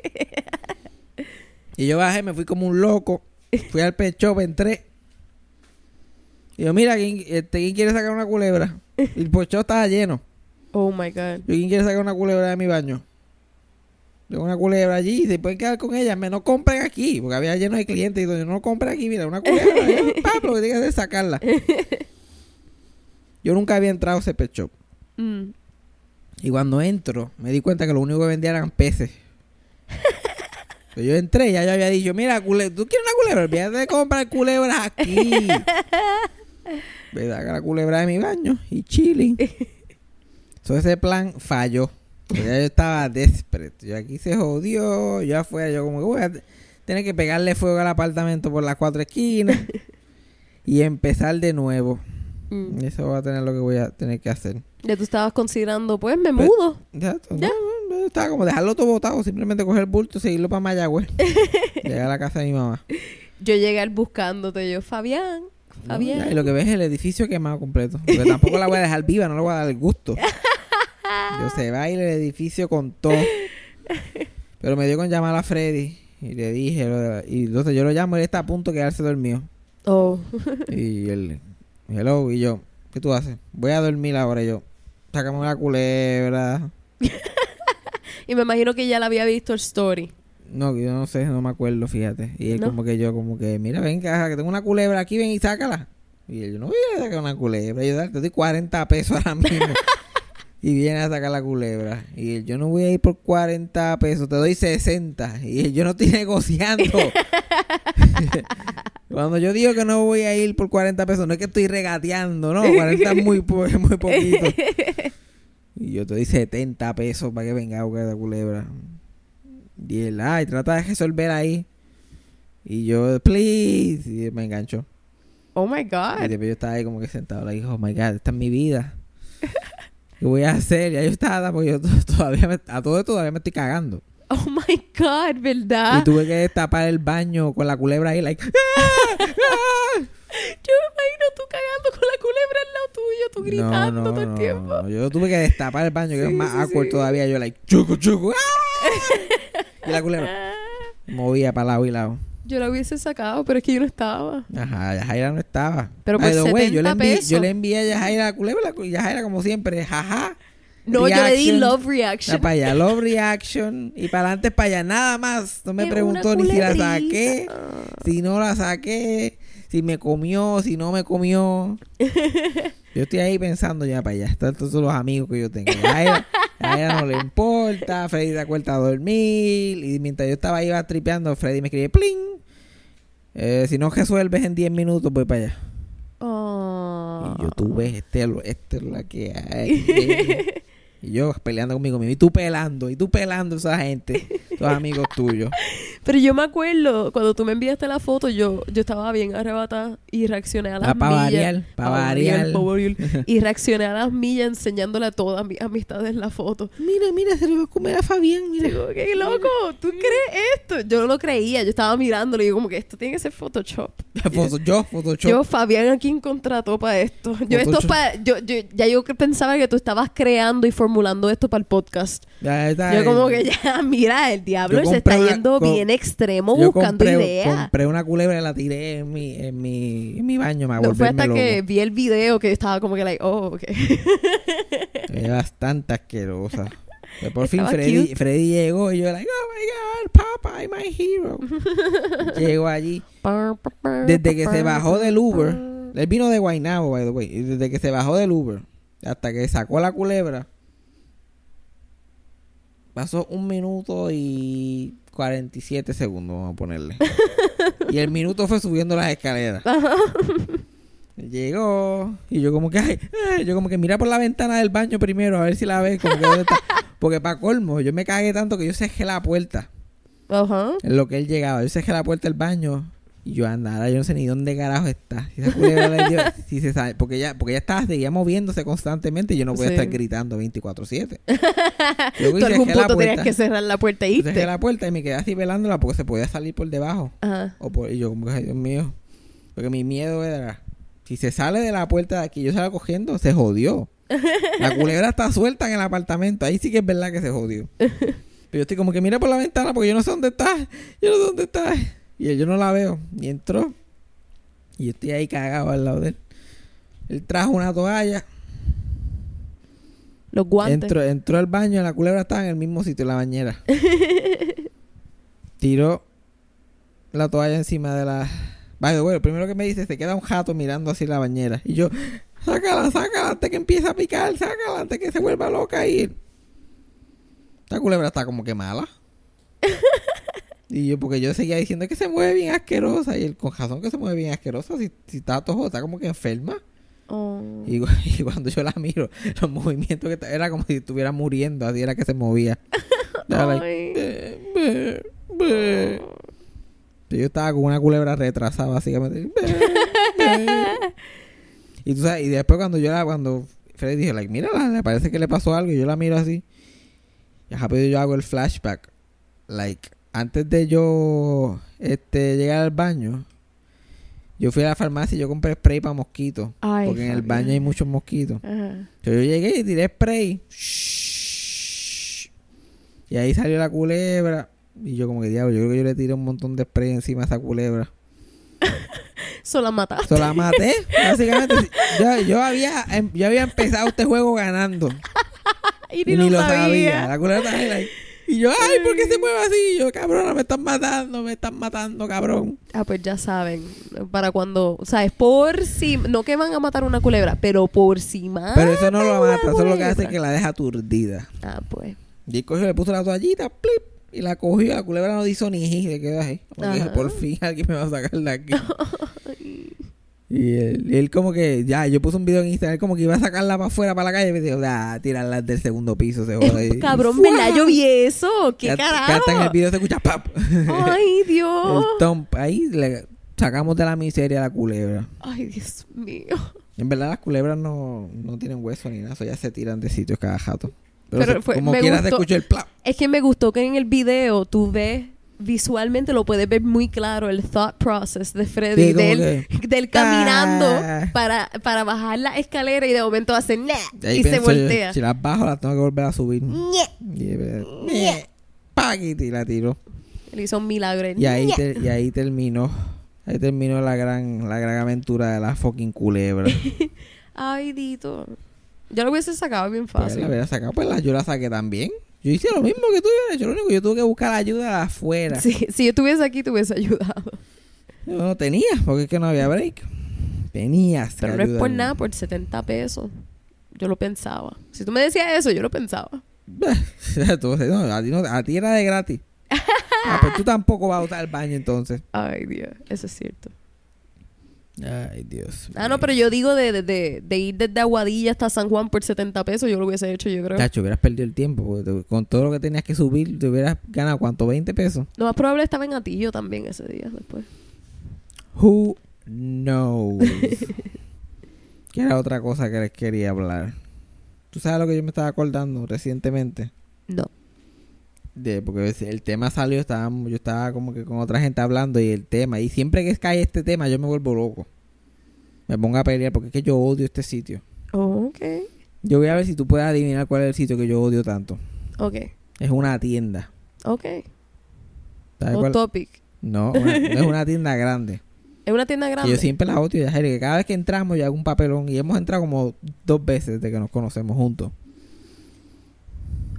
S1: Y yo bajé, me fui como un loco. Fui al pet shop, entré. Y yo, mira, ¿quién, este, ¿quién quiere sacar una culebra? Y el shop estaba lleno.
S2: Oh my God.
S1: ¿quién quiere sacar una culebra de mi baño? Tengo una culebra allí, se pueden quedar con ella, me no compren aquí, porque había lleno de clientes y yo, no compren aquí, mira, una culebra, allá, pap, lo que tiene que sacarla. Yo nunca había entrado a ese pet shop.
S2: Mm.
S1: Y cuando entro, me di cuenta que lo único que vendían eran peces. Yo entré y ya yo había dicho, mira, cule- ¿tú quieres una culebra? Olvídate de comprar culebras aquí. Me saca la culebra de mi baño y chilling. So, ese plan falló. Porque ya yo estaba desperate. Yo aquí se jodió. Yo afuera, yo como que voy a te- tener que pegarle fuego al apartamento por las cuatro esquinas. y empezar de nuevo.
S2: Mm.
S1: Eso va a tener lo que voy a tener que hacer.
S2: Ya tú estabas considerando, pues me mudo.
S1: Ya,
S2: Ya.
S1: no, no, estaba como dejarlo todo botado, simplemente coger el bulto y seguirlo para Mayagüez. Llegar a la casa de mi mamá.
S2: Yo llegué al buscándote, yo, Fabián,
S1: No,
S2: Fabián.
S1: ya, y lo que ves es el edificio quemado completo. Porque tampoco la voy a dejar viva, no le voy a dar el gusto. Yo se va a ir el edificio con todo. Pero me dio con llamar a Freddy y le dije, y entonces yo lo llamo y él está a punto de quedarse dormido.
S2: Oh.
S1: Y él, hello, y yo, ¿qué tú haces? Voy a dormir ahora. Y yo, sácame una culebra.
S2: y me imagino que ya la había visto el story.
S1: No, yo no sé, no me acuerdo, fíjate. Y él
S2: ¿No?
S1: como que yo, como que, mira, ven, caja, que tengo una culebra aquí, ven y sácala. Y él, yo no voy a sacar una culebra. Y yo, te doy 40 pesos ahora mismo. Y viene a sacar la culebra. Y él, yo no voy a ir por 40 pesos, te doy 60. Y él, yo no estoy negociando. Cuando yo digo que no voy a ir por 40 pesos, no es que estoy regateando, no, 40 es muy, po- muy poquito. Y yo te doy 70 pesos para que venga a buscar la culebra. Y él, ay, trata de resolver ahí. Y yo, please. Y me enganchó.
S2: Oh my
S1: Y
S2: God.
S1: después yo estaba ahí como que sentado. Le dije, oh my God, esta es mi vida. ¿Qué voy a hacer? Ya yo estaba, porque yo to- todavía me- a todo esto todavía me estoy cagando.
S2: Oh my God, ¿verdad?
S1: Y tuve que destapar el baño con la culebra ahí, like.
S2: Yo me imagino tú cagando con la culebra al lado tuyo, tú gritando todo el tiempo.
S1: Yo tuve que destapar el baño, que
S2: Sí,
S1: es más
S2: sí,
S1: awkward
S2: sí.
S1: todavía. Yo, like, chucu, chucu. ¡ah! y la culebra movía para lado y lado.
S2: Yo la hubiese sacado, pero es que yo no estaba.
S1: Ajá, Yajaira no estaba.
S2: Pero por
S1: way, yo le
S2: 70
S1: envié,
S2: pesos.
S1: yo le envié a Yajaira la culebra y Yajaira como siempre, jaja.
S2: No, yo le di love reaction.
S1: para allá, love reaction. Y para adelante, para allá, nada más. No me preguntó ni si la saqué, si no la saqué, si me comió, si no me comió. Yo estoy ahí pensando ya para allá. Están todos los amigos que yo tengo. A ella, a ella no le importa. Freddy se acuerda a dormir. Y mientras yo estaba ahí iba tripeando, Freddy me escribe, pling. Eh, si no resuelves en 10 minutos, voy para allá.
S2: Oh.
S1: Y yo, tú ves, este, este es la que hay. y yo peleando conmigo mismo. Y tú pelando, y tú pelando a esa gente, esos amigos tuyos.
S2: Pero yo me acuerdo, cuando tú me enviaste la foto, yo, yo estaba bien arrebatada y reaccioné a las
S1: Ah, pa'
S2: millas.
S1: variar, pa' variar.
S2: pa' variar. Y reaccioné a las millas enseñándole a todas mis amistades la foto.
S1: Mira, mira, se lo va a comer a Fabián, mira.
S2: Digo, qué loco, ¿tú crees esto? Yo no lo creía, yo estaba mirándolo y digo como que esto tiene que ser Photoshop.
S1: Yo, Photoshop.
S2: Yo, Fabián, ¿a quién contrató para esto? Yo, esto es
S1: Photoshop.
S2: pa- yo, yo, ya yo pensaba que tú estabas creando y formulando esto para el podcast.
S1: Ya está,
S2: Yo como que ya, mira, el diablo
S1: Yo
S2: se está yendo bien extremo
S1: yo
S2: buscando
S1: compré,
S2: ideas.
S1: compré una culebra y la tiré en mi, en mi, en mi baño. Me
S2: No fue hasta
S1: loco.
S2: que vi el video que estaba como que like, oh, ok.
S1: Es bastante asquerosa. Pero por fin Freddy,
S2: cute.
S1: Freddy llegó y yo, like, oh my god, Papa, I'm my hero. llegó allí. Desde que se bajó del Uber, él vino de Guaynabo, by the way, y desde que se bajó del Uber hasta que sacó la culebra, pasó un minuto y 47 segundos, vamos a ponerle. y el minuto fue subiendo las escaleras. Llegó y yo como que, ay, ay, yo como que mira por la ventana del baño primero a ver si la ves, como que dónde está. Porque para colmo, yo me cagué tanto que yo cerré la puerta.
S2: Ajá.
S1: En lo que él llegaba. Yo cerré la puerta del baño yo anda, ahora yo no sé ni dónde carajo está. Si esa culebra le dio- si se sabe, porque ella, porque ella estaba, seguía moviéndose constantemente y yo no podía
S2: Sí.
S1: estar gritando 24-7. Luego
S2: Tú algún punto tenías que cerrar la puerta y
S1: Yo cerré
S2: irte.
S1: la puerta y me quedé así velándola porque se podía salir por debajo.
S2: Ajá.
S1: O por, y yo como que, Dios mío. Porque mi miedo era, si se sale de la puerta de aquí, yo salgo cogiendo, se jodió. La culebra está suelta en el apartamento. Ahí sí que es verdad que se jodió. Pero yo estoy como que mira por la ventana porque yo no sé dónde está. Yo no sé dónde está. Y yo no la veo. Y entró. Y yo estoy ahí cagado al lado de él. Él trajo una toalla.
S2: Los guantes.
S1: Entró, entró al baño. La culebra estaba en el mismo sitio, en la bañera. Tiró la toalla encima de la... Way, lo primero que me dice, se queda un jato mirando así la bañera. Y yo, sácala, sácala antes que empiece a picar, sácala antes que se vuelva loca y Esta culebra está como que mala. y yo, porque yo seguía diciendo que se mueve bien asquerosa. Y el con razón que se mueve bien asquerosa. Si, si está todo, está como que enferma.
S2: Oh.
S1: Y, y cuando yo la miro, los movimientos que ta- era como si estuviera muriendo, así era que se movía. Y Yo estaba con una culebra retrasada, básicamente. Be, be. y tú sabes, y después cuando yo la, cuando Freddy dijo, like, mírala, le parece que le pasó algo, y yo la miro así. Y rápido yo hago el flashback. Like, antes de yo este, llegar al baño, yo fui a la farmacia y yo compré spray para mosquitos.
S2: Ay,
S1: porque en el baño hay muchos mosquitos.
S2: Ajá.
S1: Yo, yo llegué y tiré spray. Y ahí salió la culebra. Y yo como que diablo, yo creo que yo le tiré un montón de spray encima a esa culebra.
S2: Eso la mataste.
S1: Se la maté. Básicamente, yo, yo había, em- yo había empezado este juego ganando.
S2: Y
S1: Y ni lo sabía.
S2: sabía.
S1: La culebra estaba ahí, Y yo, ay, ¿por qué se mueve así? Y yo, cabrón, me están matando, me están matando, cabrón.
S2: Ah, pues ya saben. Para cuando. O sea, es por si. No que van a matar una culebra, pero por si más.
S1: Pero eso no lo mata, eso es lo que hace que la deja aturdida.
S2: Ah, pues.
S1: Y cogió, le puso la toallita, plip, y la cogió, la culebra no hizo ni se quedó ahí. Como que dije, por fin alguien me va a sacar de aquí. y, él, como que, ya, yo puse un video en Instagram, como que iba a sacarla para afuera, para la calle, y me dijo, ah, tirarla del segundo piso, se joda.
S2: Cabrón. ¿verdad? Yo vi eso. ¿Qué carajo?
S1: hasta en el video se escucha pap.
S2: Ay,
S1: el
S2: Dios.
S1: Ahí le sacamos de la miseria a la culebra.
S2: Ay, Dios mío.
S1: En verdad las culebras no, no tienen hueso ni nada, eso ya se tiran de sitios cada jato. Pero,
S2: Pero
S1: se-
S2: fue-
S1: como
S2: me
S1: quiera se
S2: gustó-
S1: escucha el plap.
S2: Es que me gustó que en el video tú ves visualmente lo puedes ver muy claro el thought process de Freddy
S1: Sí,
S2: del, del caminando
S1: Ah.
S2: para, para bajar la escalera y de momento hace "Nah",
S1: Y
S2: se
S1: yo,
S2: voltea.
S1: si las bajo las tengo que volver a subir. Y, la tiro.
S2: Él hizo un milagro.
S1: Y ahí, te- y ahí terminó. Ahí terminó la gran, la gran aventura de la fucking culebra.
S2: Ay, Dito. Yo lo hubiese sacado bien
S1: Pues
S2: fácil.
S1: la hubiera sacado, pues la, yo la saqué también. Yo hice lo mismo que tú hubieras hecho. Lo único que yo tuve que buscar ayuda afuera.
S2: Sí, si yo estuviese aquí, te hubiese ayudado.
S1: Yo no tenía, porque es que no había break. Tenías
S2: Pero no es por nada, por 70 pesos. Yo lo pensaba. Si tú me decías eso, yo lo pensaba.
S1: Entonces, no, a, ti no- a ti era de gratis. Ah, pues tú tampoco vas a usar el baño entonces.
S2: Ay, Dios. Eso es cierto.
S1: Ay, Dios.
S2: Ah, no, pero yo digo de, de, de, de ir desde Aguadilla hasta San Juan por 70 pesos, yo lo hubiese hecho, yo creo.
S1: Tacho, hubieras perdido el tiempo. porque te- con todo lo que tenías que subir, te hubieras ganado, ¿cuánto? ¿20 pesos?
S2: Lo más probable estaba en Atillo también ese día después.
S1: Who knows? que era otra cosa que les quería hablar. ¿Tú sabes lo que yo me estaba acordando recientemente?
S2: No.
S1: De, porque el tema salió, estaba, yo estaba como que con otra gente hablando y el tema, y siempre que cae este tema yo me vuelvo loco. Me pongo a pelear porque es que yo odio este sitio.
S2: Oh, ok.
S1: Yo voy a ver si tú puedes adivinar cuál es el sitio que yo odio tanto.
S2: Ok.
S1: Es una tienda.
S2: Ok.
S1: ¿Sabes?
S2: Topic.
S1: No, una- es una tienda grande.
S2: Es una tienda grande.
S1: yo siempre la odio, ya, que cada vez que entramos yo hago un papelón y hemos entrado como dos veces desde que nos conocemos juntos.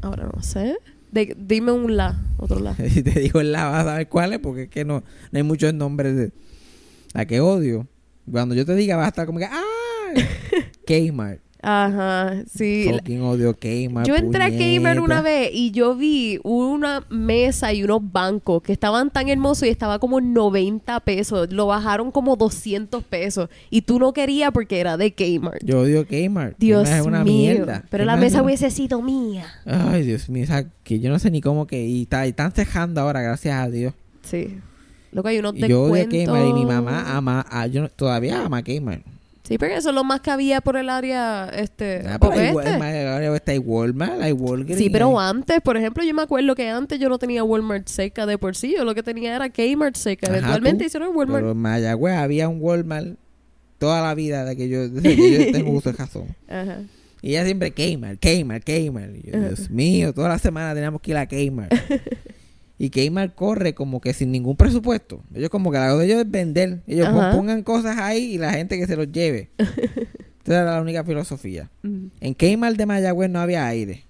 S2: Ahora no sé. De- dime un la, otro la.
S1: Si te digo el la, vas a saber cuál es porque es que no, no hay muchos nombres de la que odio. Cuando yo te diga vas a estar como que ¡ah! Kmart.
S2: Ajá, sí. La-
S1: Fucking odio Kmart.
S2: Yo entré a Kmart una vez y yo vi una mesa y unos bancos que estaban tan hermosos y estaba como 90 pesos. Lo bajaron como 200 pesos. Y tú no querías porque era de Kmart.
S1: Yo odio Kmart.
S2: Dios
S1: Kmart es una
S2: mío.
S1: mierda.
S2: Pero la
S1: Kmart
S2: mesa hubiese sido mía.
S1: Ay, Dios mío, esa- que yo no sé ni cómo que... Y, está, y están cejando ahora, gracias a Dios.
S2: Sí. Lo que hay unos
S1: Y yo odio
S2: descuentos.
S1: Kmart y mi mamá ama... ah, yo todavía ama Kmart.
S2: Sí, porque eso es lo más que había por el área este
S1: Ah, pero hay
S2: oeste.
S1: Walmart, ahora está hay Walmart, hay Walgreens.
S2: Sí, pero
S1: hay-
S2: antes, por ejemplo, yo me acuerdo que antes yo no tenía Walmart cerca de por sí. Yo lo que tenía era Kmart cerca.
S1: Ajá,
S2: Eventualmente
S1: tú,
S2: hicieron Walmart.
S1: Pero en Mayagüez había un Walmart toda la vida de que yo, desde que yo tengo uso de razón.
S2: Ajá.
S1: Y ella siempre Kmart, Kmart, Kmart. Y yo,
S2: Ajá.
S1: Dios mío, toda la semana teníamos que ir a Kmart. y Kmart corre como que sin ningún presupuesto. Ellos como que la de ellos es vender. Ellos
S2: Ajá.
S1: pongan cosas ahí y la gente que se los lleve. Esa era la única filosofía. En Kmart de Mayagüez no había aire.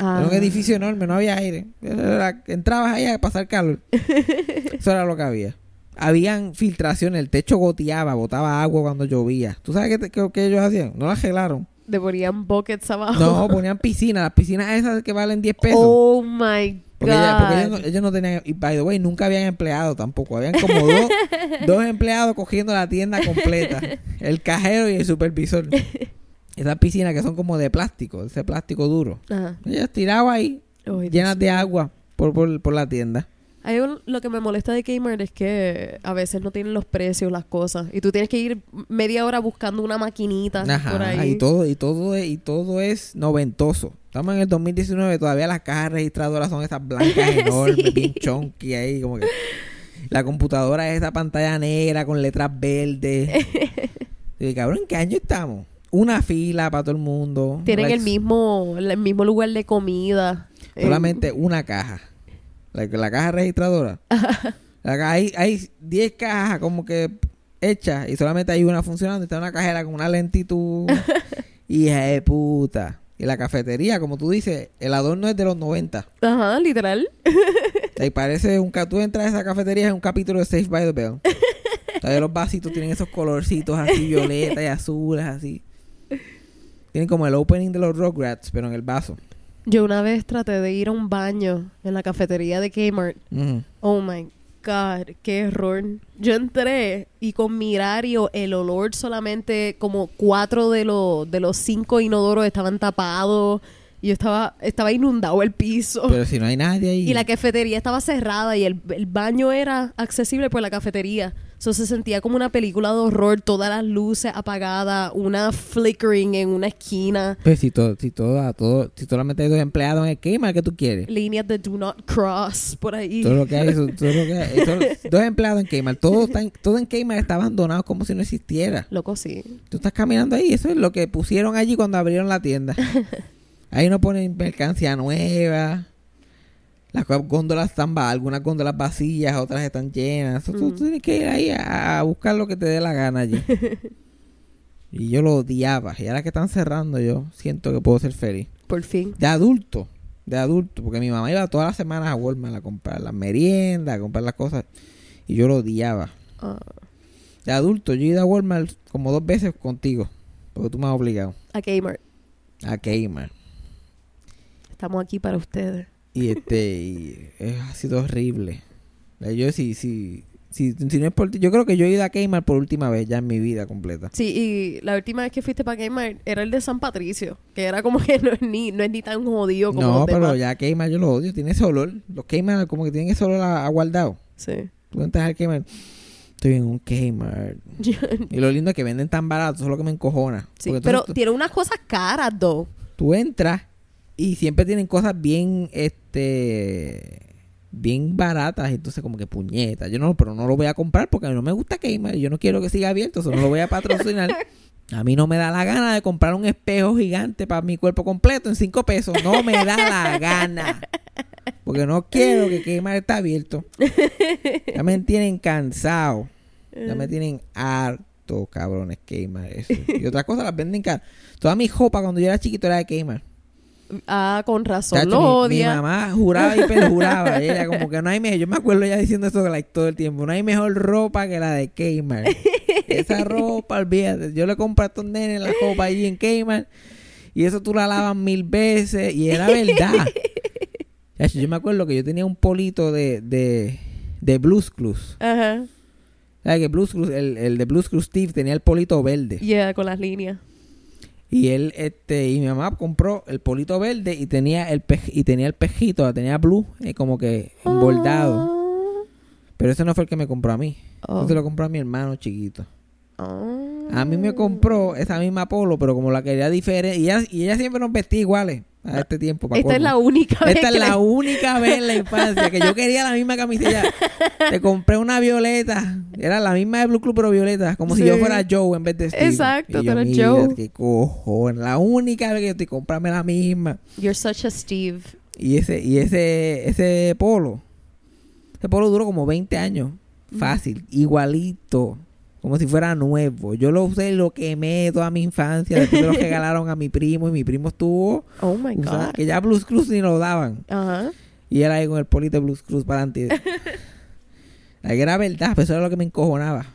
S1: Era un
S2: Ah.
S1: edificio enorme, no había aire. Era- entrabas ahí a pasar calor. Eso era lo que había. Habían filtraciones, el techo goteaba, botaba agua cuando llovía. ¿Tú sabes qué, qué- qué ellos hacían? No la arreglaron.
S2: Le ponían buckets abajo.
S1: No, ponían piscinas, las piscinas esas que valen 10 pesos.
S2: Oh my God.
S1: Porque, ella- porque ellos, no, ellos no tenían, y by the way, nunca habían empleado tampoco. Habían como dos, dos empleados cogiendo la tienda completa. El cajero y el supervisor. Esas piscinas que son como de plástico, ese plástico duro.
S2: Ajá.
S1: Ellas tiraban ahí, llenas de agua por, por, por la tienda.
S2: Hay un- lo que me molesta de Kmart es que a veces no tienen los precios, las cosas. Y tú tienes que ir media hora buscando una maquinita por ahí.
S1: y todo, y todo es, y todo es noventoso. Estamos en el 2019, todavía las cajas registradoras son esas blancas enormes, bien chunky ahí, como que la computadora es esa pantalla negra con letras verdes. Y cabrón, ¿en qué año estamos? Una fila para todo el mundo.
S2: Tienen el mismo, el mismo lugar de comida. Eh,
S1: Solamente una caja. Like, la caja registradora. La hay, hay 10 cajas como que hechas y solamente hay una funcionando. Está una cajera con una lentitud. Hija de puta. Y la cafetería, como tú dices, el adorno es de los 90.
S2: Ajá, literal.
S1: Y parece un... Tú entras a esa cafetería es un capítulo de Saved by the Bell. Todavía los vasitos tienen esos colorcitos así, violeta y azules, así. Tienen como el opening de los Rugrats, pero en el vaso.
S2: Yo una vez traté de ir a un baño en la cafetería de Kmart.
S1: Ujú.
S2: Oh my God, qué error. Yo entré y con Mirario el olor solamente como cuatro de los de los cinco inodoros estaban tapados. Y yo estaba, estaba inundado el piso.
S1: Pero si no hay nadie ahí.
S2: Y la cafetería estaba cerrada y el, el baño era accesible por la cafetería. Eso se sentía como una película de horror, todas las luces apagadas, una flickering en una esquina,
S1: Pues si todo, si todo, todo, si solamente hay dos empleados en el Kmart, ¿qué tú quieres?
S2: líneas de do not cross por ahí.
S1: Todo lo que hay, todo lo que hay, dos empleados en Kmart, todo, está en- todo en Kmart está abandonado como si no existiera.
S2: Loco, sí.
S1: Tú estás caminando ahí, eso es lo que pusieron allí cuando abrieron la tienda. Ahí no ponen mercancía nueva. Las góndolas están algunas góndolas vacías, otras están llenas. Tú, tú tienes que ir ahí a, a buscar lo que te dé la gana allí. y yo lo odiaba. Y ahora que están cerrando, yo siento que puedo ser feliz.
S2: Por fin.
S1: De adulto, de adulto, porque mi mamá iba todas las semanas a Walmart a comprar las meriendas, a comprar las cosas. Y yo lo odiaba.
S2: Ah,
S1: De adulto, yo he ido a Walmart como dos veces contigo. Porque tú me has obligado.
S2: a Kmart.
S1: A Kmart.
S2: Estamos aquí para ustedes.
S1: Y este, y, ha sido horrible. Yo sí, sí, sí, si no es por ti- yo creo que yo he ido a Kmart por última vez ya en mi vida completa.
S2: Sí, y la última vez que fuiste para Kmart era el de San Patricio, que era como que no es ni, no es ni tan jodido como
S1: No,
S2: los
S1: pero
S2: demás.
S1: ya Kmart yo lo odio, tiene ese olor. Los Kmart como que tienen ese olor a- aguardado.
S2: Sí.
S1: Tú entras al Kmart, estoy en un Kmart. Y lo lindo es que venden tan barato, eso es lo que me encojona.
S2: Sí, pero tiene unas cosas caras, though.
S1: tú entras y siempre tienen cosas bien, este, bien baratas. Entonces como que puñetas. Yo no, pero no lo voy a comprar porque a mí no me gusta Kmart. Yo no quiero que siga abierto, eso no lo voy a patrocinar. A mí no me da la gana de comprar un espejo gigante para mi cuerpo completo en cinco pesos. No me da la gana. Porque no quiero que Kmart esté abierto. Ya me tienen cansado. Ya me tienen harto, cabrones, Kmart. Eso. Y otras cosas las venden caras. Toda mi ropa cuando yo era chiquito era de Kmart.
S2: Ah, con razón. Lo
S1: mi, mi
S2: odia.
S1: mamá juraba y perjuraba. ella como que no hay mejor. Yo me acuerdo ella diciendo eso like, todo el tiempo. No hay mejor ropa que la de Kmart. Esa ropa, olvídate. Yo le compré a estos nenes la ropa allí en Kmart. Y eso tú la lavas mil veces. Y era verdad. Yo me acuerdo que yo tenía un polito de, de, de Blues Clues.
S2: Ajá.
S1: ¿Sabes que Blues Clues, el, el de Blues Clues Steve tenía el polito verde?
S2: Yeah, con las líneas.
S1: Y él, este, y mi mamá compró el polito verde y tenía el pej- y tenía el pejito, tenía blue, eh, como que embordado. Pero ese no fue el que me compró a mí.
S2: Oh.
S1: Ese lo compró a mi hermano chiquito.
S2: Ah.
S1: A mí me compró esa misma polo, pero como la quería diferente. Y ella, y ella siempre nos vestía iguales a este tiempo.
S2: Esta es la única vez
S1: Esta es la
S2: le-
S1: única vez en la infancia que yo quería la misma camiseta. Te compré una violeta. Era la misma de Blue Club, pero violeta. Como si yo fuera Joe en vez de Steve.
S2: Exacto, tú
S1: yo,
S2: eres
S1: "Mira,
S2: Joe".
S1: qué cojones. La única vez que yo estoy comprarme la misma.
S2: You're such a Steve.
S1: Y ese, y ese, ese polo. Ese polo duró como 20 años. Fácil. Igualito. Como si fuera nuevo. Yo lo usé lo quemé toda mi infancia. Después me lo regalaron a mi primo. Y mi primo estuvo.
S2: Oh my God.
S1: que ya Blues Cruz ni lo daban.
S2: Ajá.
S1: Y él ahí con el polito de Blues Cruz para adelante. la que era verdad, pero eso era lo que me encojonaba.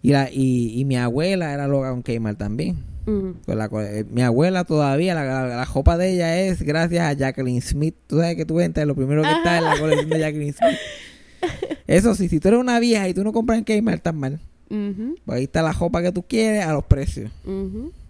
S1: Y, la, y, y mi abuela era loca con Kmart también. La eh, mi abuela todavía, la, la, la jopa de ella es gracias a Jacqueline Smith. Tú sabes que tú entras, lo primero que está en la colección de Jacqueline Smith. Eso sí, si tú eres una vieja y tú no compras en Kmart, estás mal. Pues ahí está la jopa que tú quieres a los precios. Ya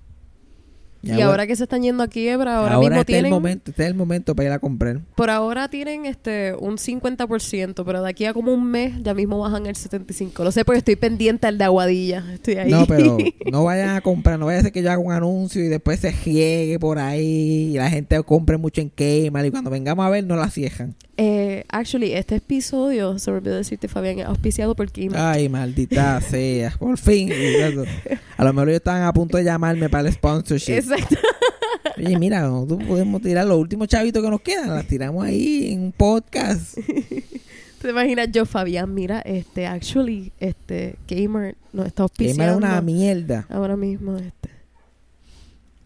S2: y ahora que se están yendo a quiebra, ahora,
S1: ahora
S2: mismo
S1: este es
S2: tienen...
S1: el momento, este es el momento para ir a comprar.
S2: Por ahora tienen este un 50%, pero de aquí a como un mes ya mismo bajan el 75%. Lo sé porque estoy pendiente al de Aguadilla. Estoy ahí.
S1: No, pero no vayan a comprar, no vaya a ser que yo haga un anuncio y después se riegue por ahí y la gente compre mucho en Kmart y cuando vengamos a ver no la cierran.
S2: Eh, actually, este episodio, se me olvidó decirte, Fabián, es auspiciado por Kim.
S1: Ay, maldita sea, por fin. A lo mejor ellos estaban a punto de llamarme para el sponsorship.
S2: Exacto.
S1: Oye, mira, nosotros podemos tirar los últimos chavitos que nos quedan, las tiramos ahí en un podcast.
S2: ¿Te imaginas yo, Fabián? Mira, este, actually, este, Gamer nos está
S1: Kmart es
S2: auspiciando
S1: una mierda.
S2: ahora mismo, este.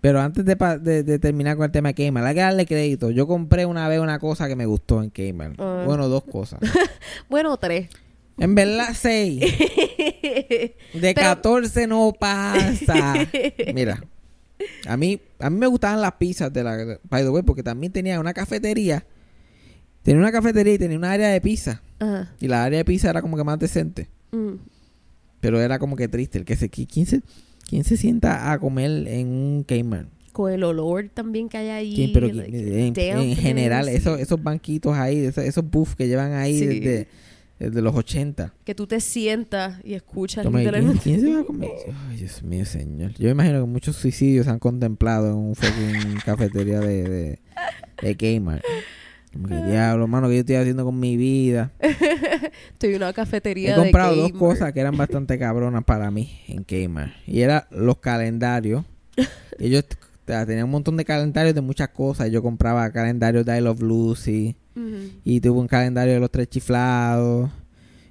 S1: Pero antes de, pa- de- de terminar con el tema de Kmart, hay que darle crédito. Yo compré una vez una cosa que me gustó en Kmart.
S2: Ah.
S1: Bueno, dos cosas.
S2: Bueno, tres.
S1: En verdad, seis. De
S2: Pero-
S1: 14 no pasa. Mira, a mí, a mí me gustaban las pizzas de la by the way, porque también tenía una cafetería. Tenía una cafetería y tenía una área de pizza.
S2: Ajá.
S1: Y la área de pizza era como que más decente.
S2: Mm.
S1: Pero era como que triste. El que se, ¿quién, se, quién se sienta a comer en un Kmart?
S2: Con el olor también que hay ahí.
S1: ¿Quién? Pero
S2: like,
S1: en, general, esos, esos banquitos ahí, esos, esos buffs que llevan ahí
S2: Sí.
S1: desde, desde los 80.
S2: Que tú te sientas y escuchas
S1: ¿quién,
S2: literalmente.
S1: quién se va a comer? Ay, Dios mío, señor. Yo me imagino que muchos suicidios se han contemplado en un fucking cafetería de, de, de Kmart. Como que diablo, hermano, que yo estoy haciendo con mi vida?
S2: Estoy en una cafetería
S1: He comprado
S2: de
S1: dos cosas que eran bastante cabronas para mí en Kmart. Y eran los calendarios. Ellos tenían un montón de calendarios de muchas cosas. Yo compraba calendarios de I Love Lucy. Y tuve un calendario de los tres chiflados.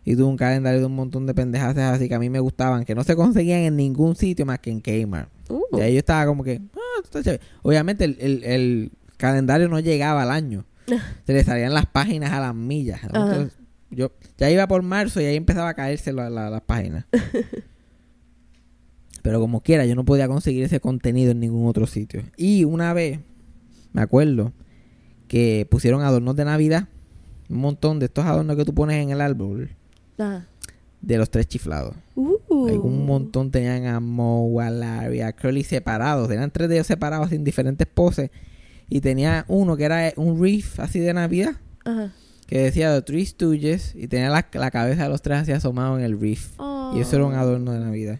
S1: Y tuve un calendario de un montón de pendejadas así que a mí me gustaban. Que no se conseguían en ningún sitio más que en Kmart.
S2: Uh,
S1: Y ahí yo estaba como que... Ah, está chévere. Obviamente el, el- el calendario no llegaba al año. Se le salían las páginas a las millas. Entonces, yo ya iba por marzo y ahí empezaba a caerse la- la- las páginas. Pero como quiera, yo no podía conseguir ese contenido en ningún otro sitio. Y una vez, me acuerdo, que pusieron adornos de Navidad. Un montón de estos adornos que tú pones en el árbol.
S2: Ajá.
S1: De los tres chiflados.
S2: Uh.
S1: Un montón tenían a Moe, a Larry, a Curly separados. Tenían tres de ellos separados en diferentes poses. Y tenía uno que era un reef así de Navidad.
S2: Ajá.
S1: Que decía The Three Stooges. Y tenía la, la cabeza de los tres así asomado en el reef. Y eso era un
S2: Oh.
S1: adorno de Navidad.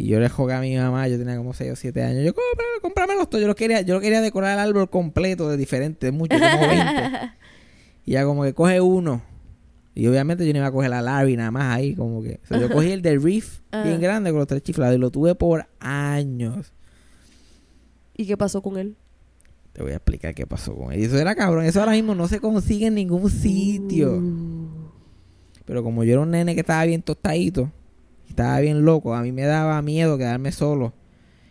S1: Y yo le jugué a mi mamá, yo tenía como 6 o 7 años. Yo, cómprame, cómpramelos todos. Yo lo quería, yo lo quería decorar el árbol completo de diferentes, muchos, como 20. Y ya como que coge uno. Y obviamente yo no iba a coger a Larry nada más ahí, como que. O sea, yo cogí el del Reef, bien
S2: Ajá.
S1: grande, con los tres chiflados. Y lo tuve por años.
S2: ¿Y qué pasó con él?
S1: Te voy a explicar qué pasó con él. Y eso era cabrón. Eso ahora mismo no se consigue en ningún sitio.
S2: Uh.
S1: Pero como yo era un nene que estaba bien tostadito, estaba bien loco, a mí me daba miedo quedarme solo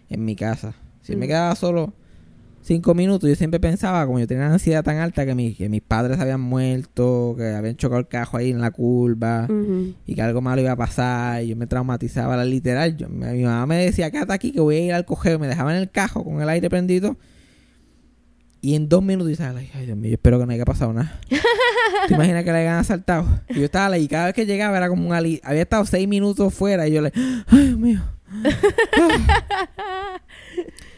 S1: en mi casa. Si me
S2: Mm.
S1: quedaba solo cinco minutos, yo siempre pensaba, como yo tenía una ansiedad tan alta que, mi- que mis padres habían muerto, que habían chocado el cajo ahí en la curva, y que algo malo iba a pasar, y yo me traumatizaba, la literal. Yo, mi, mi mamá me decía, quédate aquí que voy a ir al cogeo, me dejaba en el cajo con el aire prendido. Y en dos minutos yo estaba, like, ay Dios mío, yo espero que no haya pasado nada. ¿Te imaginas que le hayan asaltado? Y yo estaba like, y cada vez que llegaba era como un ali Había estado seis minutos fuera y yo le, ay Dios mío.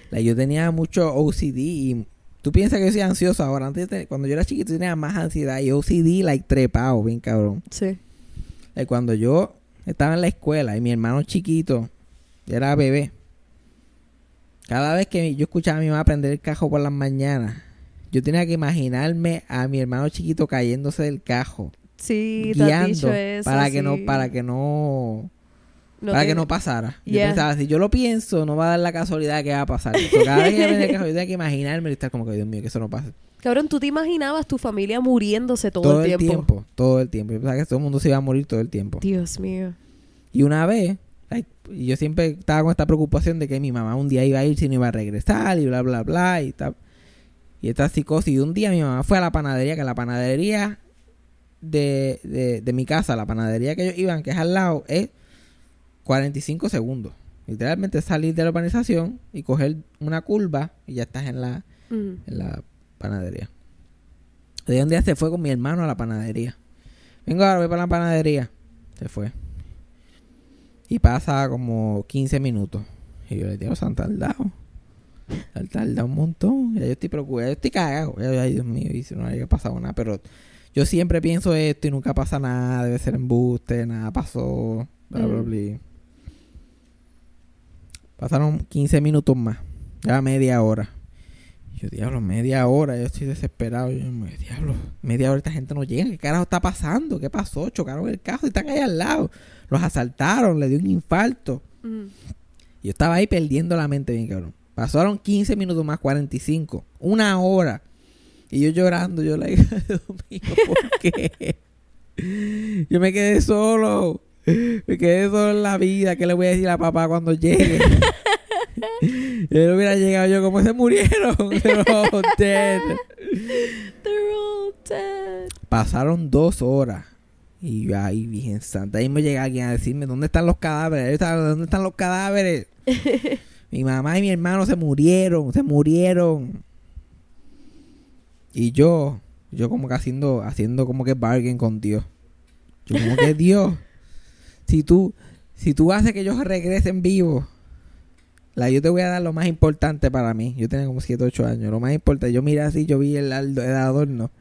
S1: Like, yo tenía mucho OCD y tú piensas que yo soy ansioso ahora. Antes, de- cuando yo era chiquito tenía más ansiedad y OCD like trepado, bien cabrón.
S2: Sí.
S1: Eh, cuando yo estaba en la escuela y mi hermano chiquito era bebé, cada vez que yo escuchaba a mi mamá prender el cajo por las mañanas, yo tenía que imaginarme a mi hermano chiquito cayéndose del cajo,
S2: Sí, te has
S1: guiando
S2: dicho eso.
S1: para que no, para que no,
S2: No
S1: para que no pasara. Yo
S2: Yeah.
S1: pensaba, si yo lo pienso, no va a dar la casualidad que va a pasar. Cada vez que prendía el cajo, yo tenía que imaginarme y estar como que Dios mío, que eso no pase.
S2: Cabrón, tú te imaginabas tu familia muriéndose todo,
S1: Todo,
S2: el
S1: el
S2: tiempo.
S1: tiempo, todo el tiempo. Yo pensaba que todo el mundo se iba a morir todo el tiempo.
S2: Dios mío.
S1: Y una vez, like, y yo siempre estaba con esta preocupación de que mi mamá un día iba a ir si no iba a regresar y bla, bla, bla. Y, tal. y esta psicosis. Y un día mi mamá fue a la panadería, que la panadería de, de, de mi casa, la panadería que ellos iban, que es al lado, es 45 segundos. Literalmente salir de la urbanización y coger una curva y ya estás en la,
S2: Mm.
S1: en la panadería. De un día se fue con mi hermano a la panadería. Vengo ahora, voy para la panadería. Se fue. Y pasa como 15 minutos. Y yo le digo, Santa al lado. Tarda un montón. Ya yo estoy preocupado. Yo estoy cagado. Ay, Dios mío, y si no haya pasado nada. Pero yo siempre pienso esto y nunca pasa nada. Debe ser embuste, nada pasó. Bla, bla,
S2: Mm.
S1: bla. Pasaron 15 minutos más. Ya media hora. Yo, diablo, media hora. Yo estoy desesperado. Yo, diablo, media hora esta gente no llega. ¿Qué carajo está pasando? ¿Qué pasó? Chocaron el carro y están ahí al lado. Los asaltaron, le dio un infarto.
S2: Mm.
S1: Yo estaba ahí perdiendo la mente bien, cabrón. Pasaron 15 minutos más, 45. Una hora. Y yo llorando, yo Dios mío, ¿por qué? Yo me quedé solo. Me quedé solo en la vida. ¿Qué le voy a decir a papá cuando llegue? Él hubiera llegado yo como se murieron. They're all dead.
S2: They're all dead.
S1: Pasaron dos horas. Y yo, ay, Virgen Santa. Ahí me llega alguien a decirme, ¿dónde están los cadáveres? ¿Dónde están los cadáveres? mi mamá y mi hermano se murieron, se murieron. Y yo, yo como que haciendo, haciendo como que bargain con Dios. Yo como que Dios, si tú, si tú haces que ellos regresen vivos, la, yo te voy a dar lo más importante para mí. Yo tenía como 7, 8 años. Lo más importante, yo miré así, yo vi el, el adorno.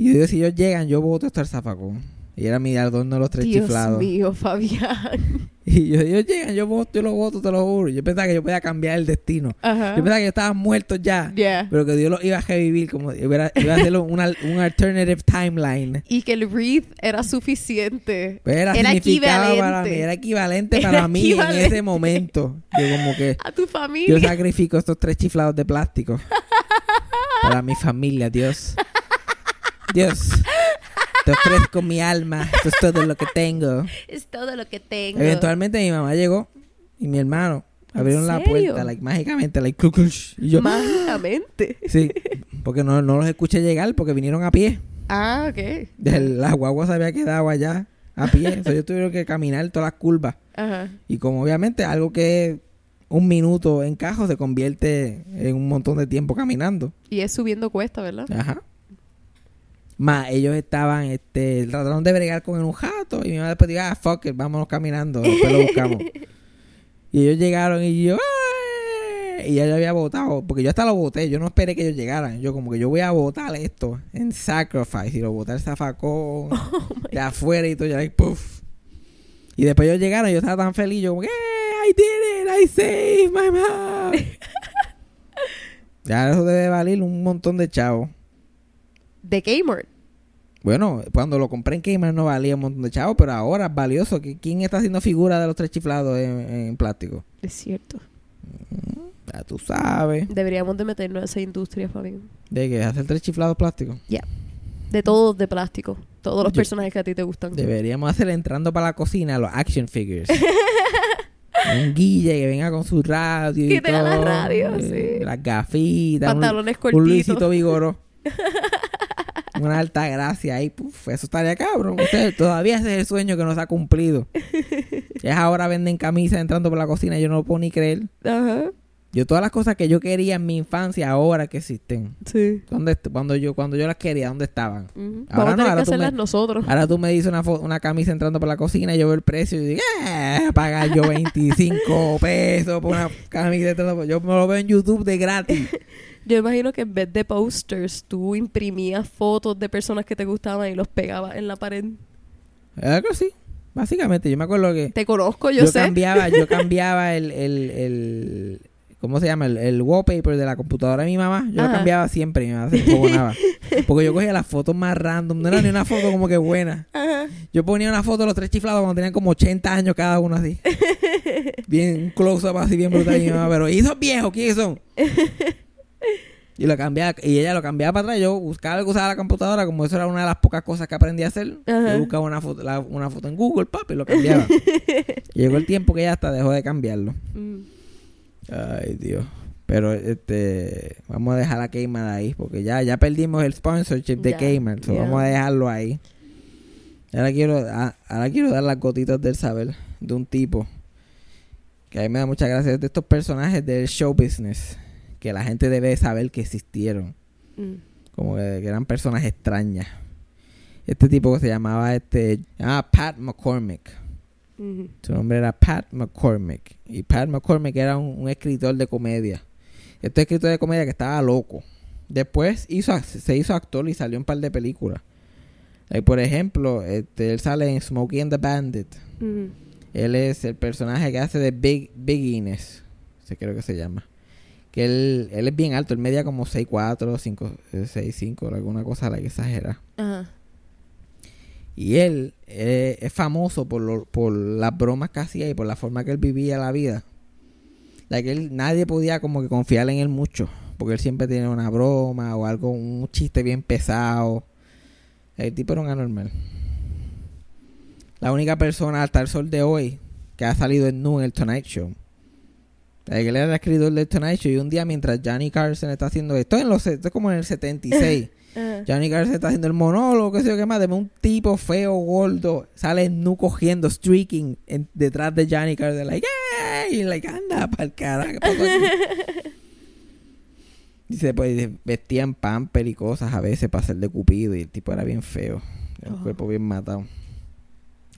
S1: Y yo digo, si ellos llegan, yo voto esto al zafacón. Y era mi adorno de los tres
S2: Dios
S1: chiflados.
S2: mío, Fabián.
S1: Y yo, ellos llegan, yo voto, yo lo voto, te lo juro. Yo pensaba que yo podía cambiar el destino.
S2: Ajá.
S1: Yo pensaba que yo estaba muerto ya.
S2: Yeah.
S1: Pero que Dios lo iba a revivir, como iba a, iba a hacer una, un alternative timeline.
S2: Y que el wreath era suficiente.
S1: Pues era,
S2: Era
S1: significaba para
S2: equivalente.
S1: mí, era equivalente
S2: Era
S1: para mí en
S2: equivalente.
S1: ese momento. Yo como que
S2: A tu
S1: yo
S2: familia.
S1: sacrifico estos tres chiflados de plástico para mi familia, Dios. Dios, te ofrezco mi alma, esto es todo lo que tengo.
S2: Es todo lo que tengo.
S1: Eventualmente mi mamá llegó y mi hermano abrieron la puerta, like, mágicamente, like, cluc, cluc, y yo,
S2: Mágicamente.
S1: sí, porque no, no los escuché llegar porque vinieron a pie.
S2: Ah, ok.
S1: La guagua se había quedado allá a pie, entonces yo tuvieron que caminar todas las curvas.
S2: Ajá.
S1: Y como obviamente algo que un minuto en cajo se convierte en un montón de tiempo caminando.
S2: Y es subiendo cuesta, ¿verdad?
S1: Ajá. Más ellos estaban, este, trataron de bregar con un jato y mi mamá después dijo, ah, fuck it, vámonos caminando, después lo buscamos. y ellos llegaron y yo, "Ay", y ya yo había votado, porque yo hasta lo voté, yo no esperé que ellos llegaran, yo como que yo voy a votar esto en sacrifice y lo voté al zafacón de afuera y todo, ya like, puff. Y después ellos llegaron y yo estaba tan feliz, yo como, "Yeah, I did it, I saved my mom. ya eso debe valer un montón de chavos.
S2: De Kmart.
S1: Bueno, cuando lo compré en Kmart no valía un montón de chavos, pero ahora es valioso. ¿Qui- ¿Quién está haciendo figura de los tres chiflados en, en plástico?
S2: Es cierto.
S1: Ya tú sabes.
S2: Deberíamos de meternos a esa industria, Fabián.
S1: ¿De qué? ¿Hacer tres chiflados plásticos?
S2: De todos de plástico. Todos los
S1: Yo-
S2: personajes que a ti te gustan.
S1: Deberíamos hacer entrando para la cocina los action figures. Un guille que venga con su radio y
S2: Que tenga la radio,
S1: eh,
S2: sí.
S1: Las gafitas. un-
S2: Pantalones
S1: Un,
S2: cortitos.
S1: Luisito Vigoró. Una alta gracia ahí. Puf, eso estaría cabrón. Usted, todavía ese es el sueño que no se ha cumplido. Es ahora venden camisas entrando por la cocina. Yo no lo puedo ni creer.
S2: Ajá.
S1: Yo todas las cosas que yo quería en mi infancia ahora que existen.
S2: Sí.
S1: ¿Dónde, cuando yo cuando yo las quería, ¿dónde estaban? Ahora
S2: Vamos a
S1: no,
S2: tener
S1: ahora
S2: que
S1: tú me-
S2: hacerlas nosotros.
S1: Ahora tú me dices una, una camisa entrando por la cocina y yo veo el precio y digo, "Eh, pagar yo 25 pesos por una camisa entrando por... Yo me lo veo en YouTube de gratis.
S2: Yo imagino que en vez de posters, tú imprimías fotos de personas que te gustaban y los pegabas en la pared.
S1: Algo así. Básicamente, yo me acuerdo que
S2: Te conozco, yo,
S1: yo,
S2: sé.
S1: cambiaba, yo cambiaba el, el, el ¿cómo se llama? El, el wallpaper de la computadora de mi mamá. Yo lo cambiaba siempre, mi mamá se encojonaba. Porque yo cogía las fotos más random, no era ni una foto como que buena.
S2: Ajá.
S1: Yo ponía una foto de los tres chiflados cuando tenían como 80 años cada uno así. Bien close-up así, bien brutal. Y mi mamá, pero ¿y esos viejos quiénes son? Y lo cambiaba, y ella lo cambiaba para atrás. Yo buscaba algo que usaba la computadora, como eso era una de las pocas cosas que aprendí a hacer.
S2: Ajá.
S1: Yo buscaba una foto, la- una foto en Google, papi, y lo cambiaba. Llegó el tiempo que ya hasta dejó de cambiarlo.
S2: Mm.
S1: Ay, Dios. Pero este, vamos a dejar a Kmart ahí, porque ya, ya perdimos el sponsorship de Kmart. so. Vamos a dejarlo ahí. Ahora quiero, a- ahora quiero dar las gotitas del saber de un tipo que a mí me da mucha gracia de estos personajes del show business que la gente debe saber que existieron
S2: Mm.
S1: como que, que eran personas extrañas este tipo que se llamaba este llamaba Pat McCormick Su nombre era Pat McCormick y Pat McCormick era un, un escritor de comedia Este escritor de comedia que estaba loco. Después hizo, se hizo actor y salió en un par de películas. Por ejemplo, este, él sale en Smokey and the Bandit. Él es el personaje que hace de Big, Big Ines. Se creo que se llama. Que él, él es bien alto. Él media como 6'4", 5, 6'5", alguna cosa la que exagera.
S2: Ajá.
S1: Y él eh, es famoso por, lo- por las bromas que hacía y por la forma que él vivía la vida. La que él, nadie podía como que confiar en él mucho. Porque él siempre tenía una broma o algo, un chiste bien pesado. El tipo era un anormal. La única persona hasta el sol de hoy que ha salido en nu en el Tonight Show. Que él era el escritor del Tonight Show y un día mientras Johnny Carson está haciendo esto, en los, esto es como en el 76.
S2: Ajá.
S1: Johnny Carson está haciendo el monólogo, qué sé yo qué más, de un tipo feo, gordo, sale nu cogiendo, streaking en- detrás de Johnny Carson, like, ¡Ey! Y like, anda pa'l carajo, ¿qué pasó aquí?" Dice, pues vestían pamper y cosas a veces para ser de cupido y el tipo era bien feo, un
S2: Oh.
S1: cuerpo bien matado.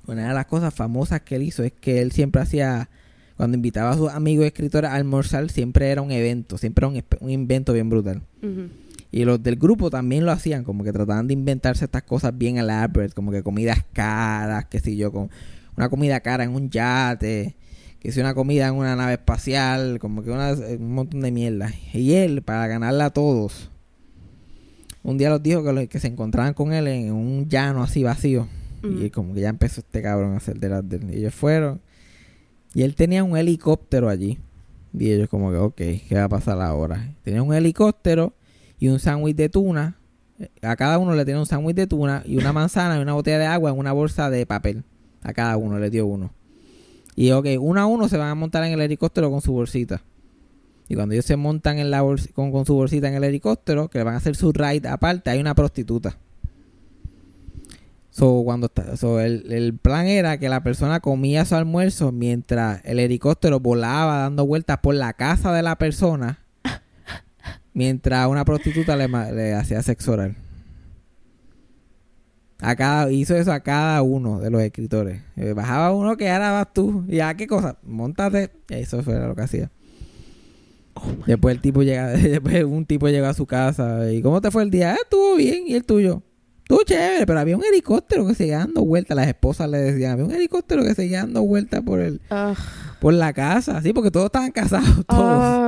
S1: Una de las cosas famosas que él hizo es que él siempre hacía, cuando invitaba a sus amigos escritores a almorzar, siempre era un evento, siempre era un, un invento bien brutal.
S2: Ujú.
S1: Y los del grupo también lo hacían, como que trataban de inventarse estas cosas bien elaborate, como que comidas caras, qué sé yo, con una comida cara en un yate, que si una comida en una nave espacial, como que una- un montón de mierda. Y él, para ganarla a todos, un día los dijo que, lo- que se encontraban con él en un llano así vacío. Y como que ya empezó este cabrón a hacer de las de él. Y ellos fueron. Y él tenía un helicóptero allí. Y ellos como que, ok, ¿qué va a pasar ahora? Tenía un helicóptero y un sándwich de tuna. A cada uno le tenía un sándwich de tuna y una manzana y una botella de agua en una bolsa de papel. A cada uno le dio uno. Y ok, uno a uno se van a montar en el helicóptero con su bolsita. Y cuando ellos se montan en la con, con su bolsita en el helicóptero, que le van a hacer su ride aparte, hay una prostituta. So, cuando está, el, el plan era que la persona comía su almuerzo mientras el helicóptero volaba dando vueltas por la casa de la persona mientras una prostituta le, le hacía sexo oral. A cada, hizo eso a cada uno de los escritores. Eh, Bajaba uno que ahora vas tú. Y ya, ¿qué cosa? Montate. Eso fue lo que hacía. después el tipo llega, después un tipo llega a su casa. ¿Y cómo te fue el día? "Ah, estuvo bien. ¿Y el tuyo? Estuvo chévere, pero había un helicóptero que seguía dando vueltas. Las esposas le decían, había un helicóptero que seguía dando vueltas por el, por la casa. Sí, porque todos estaban casados, todos.
S2: Ah.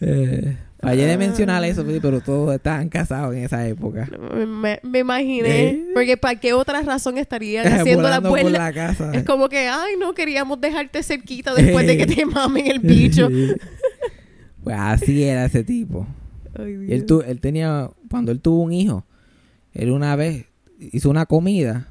S1: Eh, fallé de mencionar eso, pero todos estaban casados en esa época.
S2: Me, me imaginé.
S1: ¿Eh?
S2: Porque ¿para qué otra razón estarían haciendo la
S1: casa.
S2: Es como que, ay, no queríamos dejarte cerquita después de que te mamen el bicho.
S1: pues así era ese tipo.
S2: Ay,
S1: él, tu- él tenía, cuando él tuvo un hijo, él una vez hizo una comida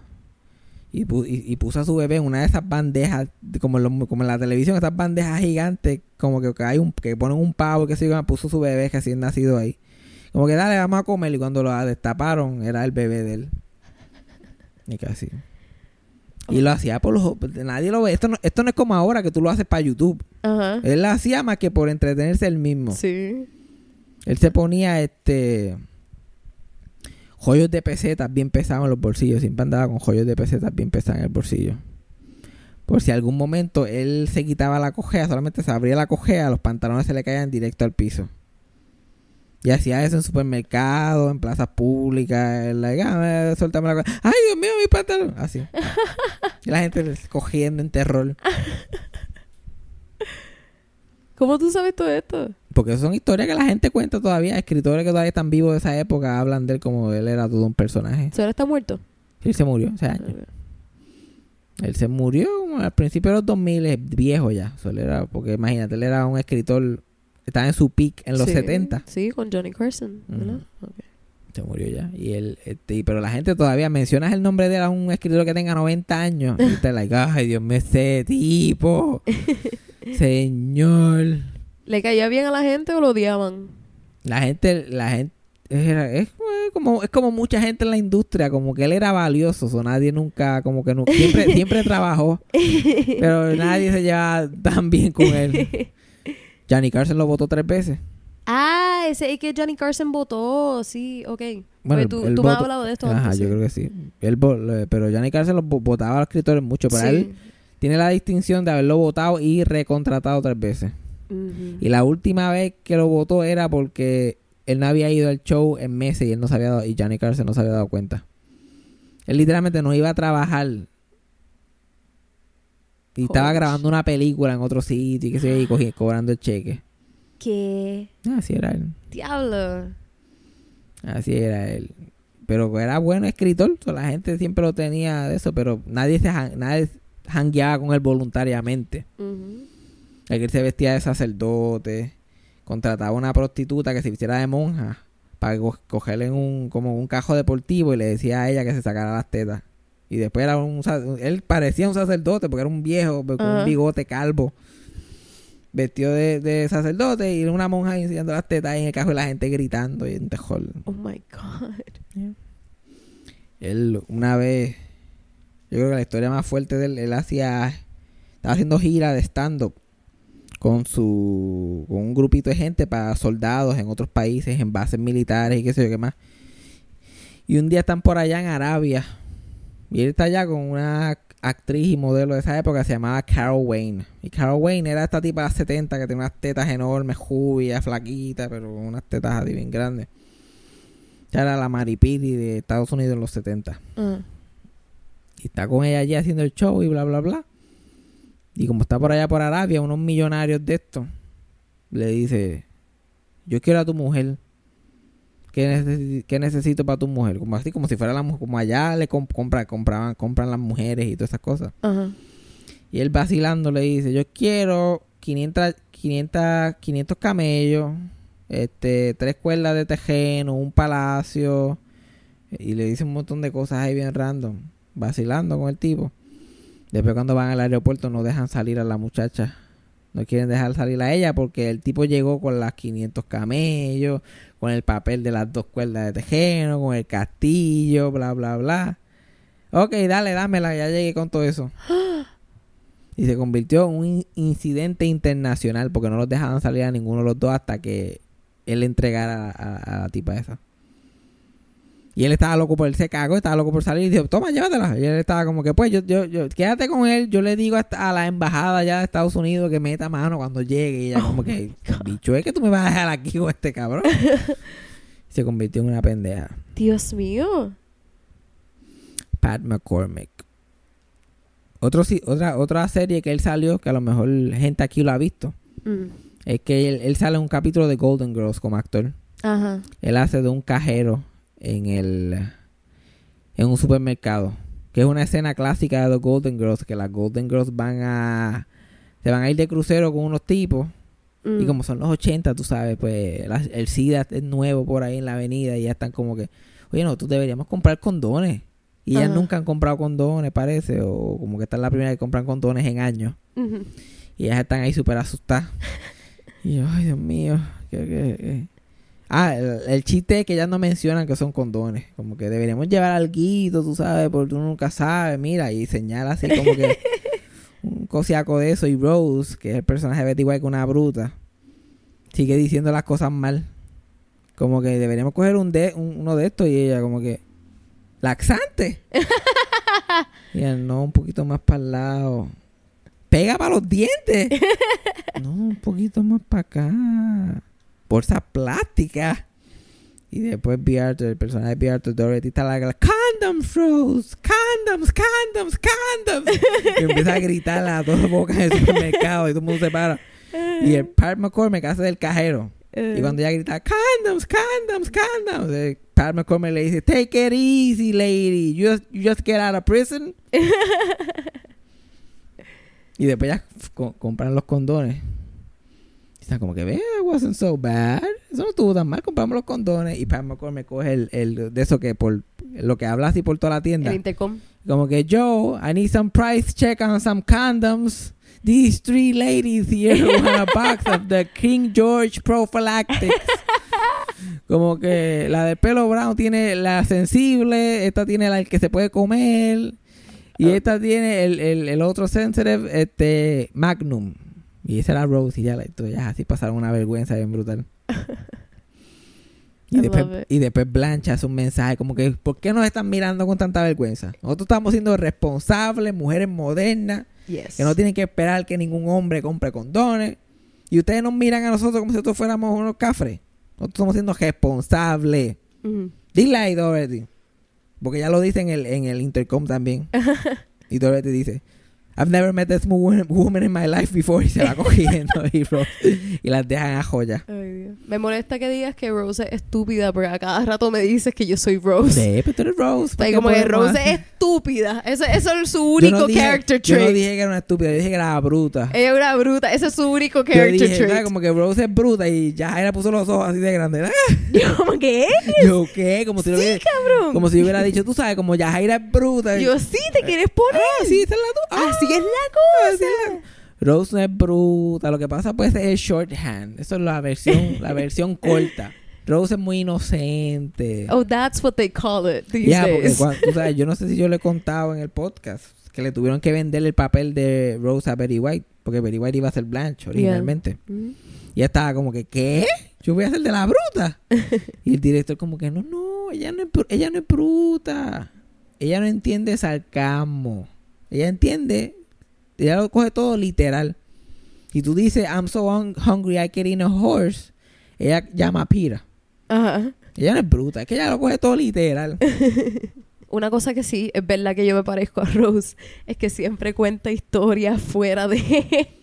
S1: y, pu- y- y puso a su bebé en una de esas bandejas, de- como en, los- como en la televisión, esas bandejas gigantes, como que, que hay un, que ponen un pavo, que se puso su bebé recién nacido ahí. Como que dale, vamos a comer. Y cuando lo destaparon, era el bebé de él. Y casi. Y lo hacía por los... Nadie lo ve. Esto no, esto no es como ahora que tú lo haces para YouTube.
S2: Ajá.
S1: Él lo hacía más que por entretenerse él mismo.
S2: Sí.
S1: Él se ponía este joyos de pesetas bien pesados en los bolsillos. Siempre andaba con joyos de pesetas bien pesados en el bolsillo. Por si algún momento él se quitaba la cojea, solamente se abría la cojea, los pantalones se le caían directo al piso. Y hacía eso en supermercados, en plazas públicas. él, like, ah, suéltame la. ¡Ay, Dios mío, mi pantalón! Así. y la gente cogiendo en terror.
S2: ¿Cómo tú sabes todo esto?
S1: Porque son historias que la gente cuenta todavía. Escritores que todavía están vivos de esa época hablan de él como él era todo un personaje.
S2: ¿Solo está muerto?
S1: Él se murió hace años. Él se murió al principio de los 2000, es viejo ya. Él era, porque imagínate, él era un escritor, estaba en su peak en los
S2: Sí,
S1: 70.
S2: Sí, con Johnny Carson. ¿verdad?
S1: Ujú.
S2: Ok.
S1: Se murió ya. Y él, este, y- pero la gente todavía mencionas el nombre de él a un escritor que tenga 90 años. Y te like, ay, Dios mío, ese tipo. Señor.
S2: ¿Le caía bien a la gente o lo odiaban?
S1: La gente, la gente, era- es, eh, como, es como mucha gente en la industria, como que él era valioso, o nadie nunca, como que no, siempre, siempre trabajó, pero nadie se llevaba tan bien con él. Johnny Carson lo votó tres veces.
S2: Ah, ese es que Johnny Carson votó. Sí, ok.
S1: Bueno,
S2: Porque tú, tú me has hablado de esto
S1: Ajá,
S2: antes.
S1: yo
S2: sí.
S1: creo que sí. Él, pero Johnny Carson lo vo- votaba a los escritores mucho, pero
S2: Sí.
S1: él tiene la distinción de haberlo votado y recontratado tres veces. Y la última vez que lo votó era porque él no había ido al show en meses y él no se había dado, y Johnny Carson no se había dado cuenta. Él literalmente no iba a trabajar. Y estaba grabando una película en otro sitio y que se y cobrando el cheque.
S2: ¿Qué?
S1: Ah, Así era él.
S2: Diablo.
S1: Así era él. Pero era bueno escritor. so, la gente siempre lo tenía de eso, pero nadie se nadie jangueaba con él voluntariamente. El que él se vestía de sacerdote, contrataba una prostituta que se vistiera de monja para co- cogerle en un como un cajo deportivo y le decía a ella que se sacara las tetas. Y después era un él parecía un sacerdote porque era un viejo con un bigote calvo. Vestido de, de sacerdote y una monja enseñando las tetas en el cajo y la gente gritando y tejol.
S2: Oh my God.
S1: Él una vez, yo creo que la historia más fuerte de él, él hacía, estaba haciendo gira de stand-up con su, con un grupito de gente para soldados en otros países, en bases militares y qué sé yo qué más. Y un día están por allá en Arabia y él está allá con una actriz y modelo de esa época que se llamaba Carol Wayne. Y Carol Wayne era esta tipa de las 70 que tenía unas tetas enormes, jubias, flaquita, pero con unas tetas así bien grandes. Ella era la Maripili de Estados Unidos en los 70.
S2: Ah.
S1: Y está con ella allí haciendo el show y bla, bla, bla. Y como está por allá por Arabia, unos millonarios de estos, le dice, yo quiero a tu mujer. ¿Qué, necesi- qué necesito para tu mujer? Como así, como si fuera la mujer, como allá le comp- compra, compraban, compran las mujeres y todas esas cosas.
S2: Ajá.
S1: Y él vacilando le dice, yo quiero 500, 500, 500 camellos, este, tres cuerdas de tejeno, un palacio. Y le dice un montón de cosas ahí bien random, vacilando con el tipo. Después cuando van al aeropuerto no dejan salir a la muchacha. No quieren dejar salir a ella porque el tipo llegó con las 500 camellos, con el papel de las dos cuerdas de tejeno, con el castillo, bla, bla, bla. Ok, dale, dámela, ya llegué con todo eso. Y se convirtió en un in- incidente internacional porque no los dejaban salir a ninguno de los dos hasta que él entregara a, a- a la tipa esa. Y él estaba loco por él se cagó, estaba loco por salir y dijo, toma, llévatela. Y él estaba como que, pues, yo, yo, yo, quédate con él. Yo le digo hasta a la embajada ya de Estados Unidos que meta mano cuando llegue. Y ella como que, bicho, es que tú me vas a dejar aquí con este cabrón. Se convirtió en una pendeja.
S2: Dios mío.
S1: Pat McCormick. Otro, sí- otra, otra serie que él salió, que a lo mejor gente aquí lo ha visto,
S2: Mm.
S1: es que él, él sale en un capítulo de Golden Girls como actor.
S2: Ajá.
S1: Él hace de un cajero en el en un supermercado, que es una escena clásica de The Golden Girls, que las Golden Girls van a se van a ir de crucero con unos tipos
S2: Mm.
S1: y como son los 80, tú sabes, pues la- el SIDA es nuevo por ahí en la avenida y ya están como que, oye, nosotros deberíamos comprar condones. Y ellas
S2: Ajá.
S1: nunca han comprado condones, parece, o como que esta es la primera que compran condones en años. Y ellas están ahí súper asustadas. Y yo, ay, Dios mío. ¿qué- qué- qué? Ah, el, el chiste es que ellas no mencionan que son condones. Como que deberíamos llevar alguito, tú sabes, porque tú nunca sabes. Mira, y señala así como que un cosiaco de eso. Y Rose, que es el personaje de Betty White, una bruta, sigue diciendo las cosas mal. Como que deberíamos coger un de, un- uno de estos y ella como que... Laxante. y él, no, un poquito más para el lado. Pega para los dientes. no, un poquito más para acá. Bolsa plástica. Y después el personaje de B. Arthur Dorothy está la condoms, Rose, condoms, condoms, condoms. y empieza a gritar a toda boca en el supermercado y todo el mundo se para. Y el Pat McCormick hace del cajero. Y cuando ella grita, condoms, condoms, condoms, el Pat McCormick le dice, take it easy, lady. You just, you just get out of prison. y después ya compran los condones. Están como que, ve, it wasn't so bad. Eso no estuvo tan mal, compramos los condones. Y Pat McCormick coge el, el de eso que por lo que habla así por toda la tienda.
S2: El intercom.
S1: Como que, Joe, I need some price check on some condoms. These three ladies here want a box of the King George prophylactics. Como que la del pelo brown tiene la sensible, esta tiene la que se puede comer y esta tiene el, el, el otro sensitive, este Magnum. Y esa era Rose y ya, la- ya así pasaron una vergüenza bien brutal. Y después, y después Blanche hace un mensaje como que, ¿por qué nos están mirando con tanta vergüenza? Nosotros estamos siendo responsables, mujeres modernas,
S2: Yes.
S1: que no tienen que esperar que ningún hombre compre condones. Y ustedes nos miran a nosotros como si nosotros fuéramos unos cafres. Nosotros estamos siendo responsables.
S2: Ujú.
S1: Dile ahí, Dorothy. Porque ya lo dice en el, en el intercom también. y Dorothy dice, I've never met a smooth woman- in my life before. Y se va cogiendo y, Rose- y las dejan a joya.
S2: Ay, Dios. Me molesta que digas que Rose es estúpida, porque a cada rato me dices que yo soy Rose.
S1: Sí, pero tú eres Rose.
S2: Está
S1: ¿por
S2: ahí
S1: qué
S2: como que Rose es estúpida. Eso, eso es su
S1: Yo
S2: único
S1: no dije-
S2: character
S1: Yo no
S2: trait.
S1: dije que era una estúpida, yo dije que era bruta.
S2: Ella es una bruta. Ese es su único
S1: Yo
S2: character
S1: dije,
S2: trait.
S1: ¿sabes? como que Rose es bruta y ya Jaira puso los ojos así de grandes.
S2: Yo como que
S1: Yo, ¿qué? Como si,
S2: Sí,
S1: hubiera-
S2: cabrón.
S1: como si yo hubiera dicho, tú sabes, como Yajaira es bruta.
S2: Yo sí te quieres poner.
S1: Ah, sí, esa es la tu- ah,
S2: Es la
S1: así
S2: cosa.
S1: es la- Rose no es bruta. Lo que pasa pues es shorthand. Eso es la versión, la versión corta. Rose es muy inocente.
S2: Oh, that's what they call it these
S1: Ya, porque
S2: days.
S1: cuando- sabes, yo no sé si yo le he contado en el podcast que le tuvieron que vender el papel de Rose a Betty White, porque Betty White iba a ser Blanche originalmente.
S2: Mm.
S1: Y ella estaba como que, ¿qué? Yo voy a ser de la bruta. y el director como que, no, no, ella no es, ella no es bruta. Ella no entiende sarcasmo. Ella entiende, ella lo coge todo literal. Y tú dices, I'm so hung- hungry, I can eat a horse. Ella llama a Pira.
S2: Ajá.
S1: Ella no es bruta, es que ella lo coge todo literal.
S2: Una cosa que sí, es verdad que yo me parezco a Rose, es que siempre cuenta historias fuera de...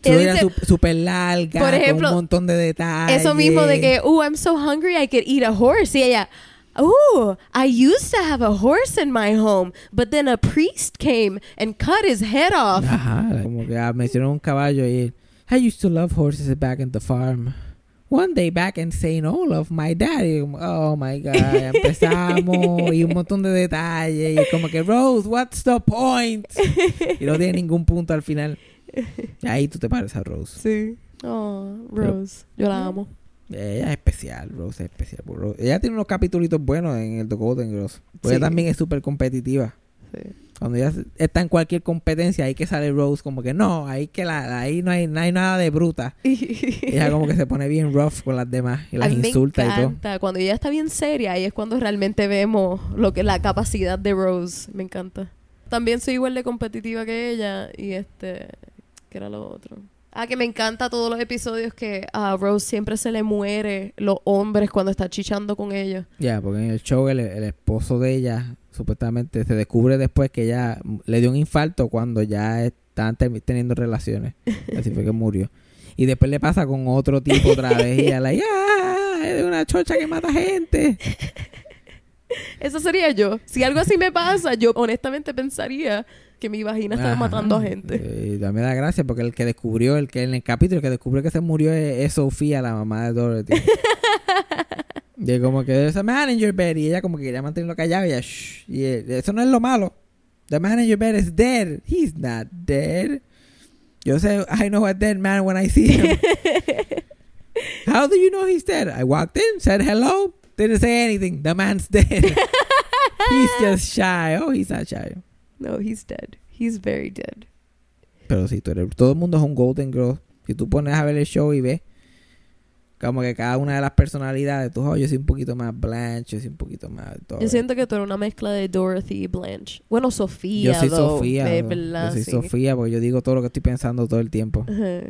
S1: Su- súper larga,
S2: por ejemplo,
S1: con un montón de detalles.
S2: eso mismo de que, oh, I'm so hungry I could eat a horse. Y ella, oh, I used to have a horse in my home, but then a priest came and cut his head off.
S1: Ajá, como que ah, mencionó un caballo y I used to love horses back in the farm. One day back in St. Olaf, my daddy, oh my God, empezamos y un montón de detalles y como que Rose, what's the point? Y no tiene ningún punto al final. Ahí tú te pareces a Rose.
S2: Sí. Oh, Rose. Yo la amo.
S1: Ella es especial, Rose es especial. Rose- Ella tiene unos capítulos buenos en el The Golden Girls. Porque
S2: Sí.
S1: ella también es súper competitiva.
S2: Sí.
S1: Cuando ella está en cualquier competencia, ahí que sale Rose como que no, ahí que la, ahí no hay, no hay nada de bruta. Ella como que se pone bien rough con las demás y
S2: A
S1: las
S2: mí
S1: insulta
S2: me
S1: y todo.
S2: encanta. Cuando ella está bien seria, ahí es cuando realmente vemos lo que la capacidad de Rose. Me encanta. También soy igual de competitiva que ella. Y este. ¿Qué era lo otro? Ah, que me encanta todos los episodios que a Rose siempre se le muere los hombres cuando está chichando con ellos.
S1: Ya, porque en el show el, el esposo de ella supuestamente se descubre después que ella le dio un infarto cuando ya estaban teniendo relaciones. Así fue que murió. Y después le pasa con otro tipo otra vez y ella la ¡ah! Es una chocha que mata gente.
S2: Eso sería yo. Si algo así me pasa, yo honestamente pensaría que mi vagina está
S1: Ajá.
S2: matando a gente.
S1: Y también da gracia porque el que descubrió, el que en el capítulo el que descubrió que se murió es, es Sofía, la mamá de Dorothy. y como que there's a man in your bed y ella como que quería mantenerlo callado y ella, "Shh". y eh, eso no es lo malo. The man in your bed is dead. He's not dead. Yo sé, I know a dead man when I see him. How do you know he's dead? I walked in, said hello, didn't say anything. The man's dead. he's just shy. Oh, he's not shy.
S2: No, he's dead. He's very dead.
S1: Pero si tú eres, todo el mundo es un Golden Girl. Si tú pones a ver el show y ves como que cada una de las personalidades, tú, oh, yo soy un poquito más Blanche, yo soy un poquito más todo.
S2: Yo siento que tú eres una mezcla de Dorothy y Blanche. Bueno, Sofía.
S1: yo soy
S2: though,
S1: Sofía. yo soy
S2: sí.
S1: Sofía porque yo digo todo lo que estoy pensando todo el tiempo.
S2: Ajá.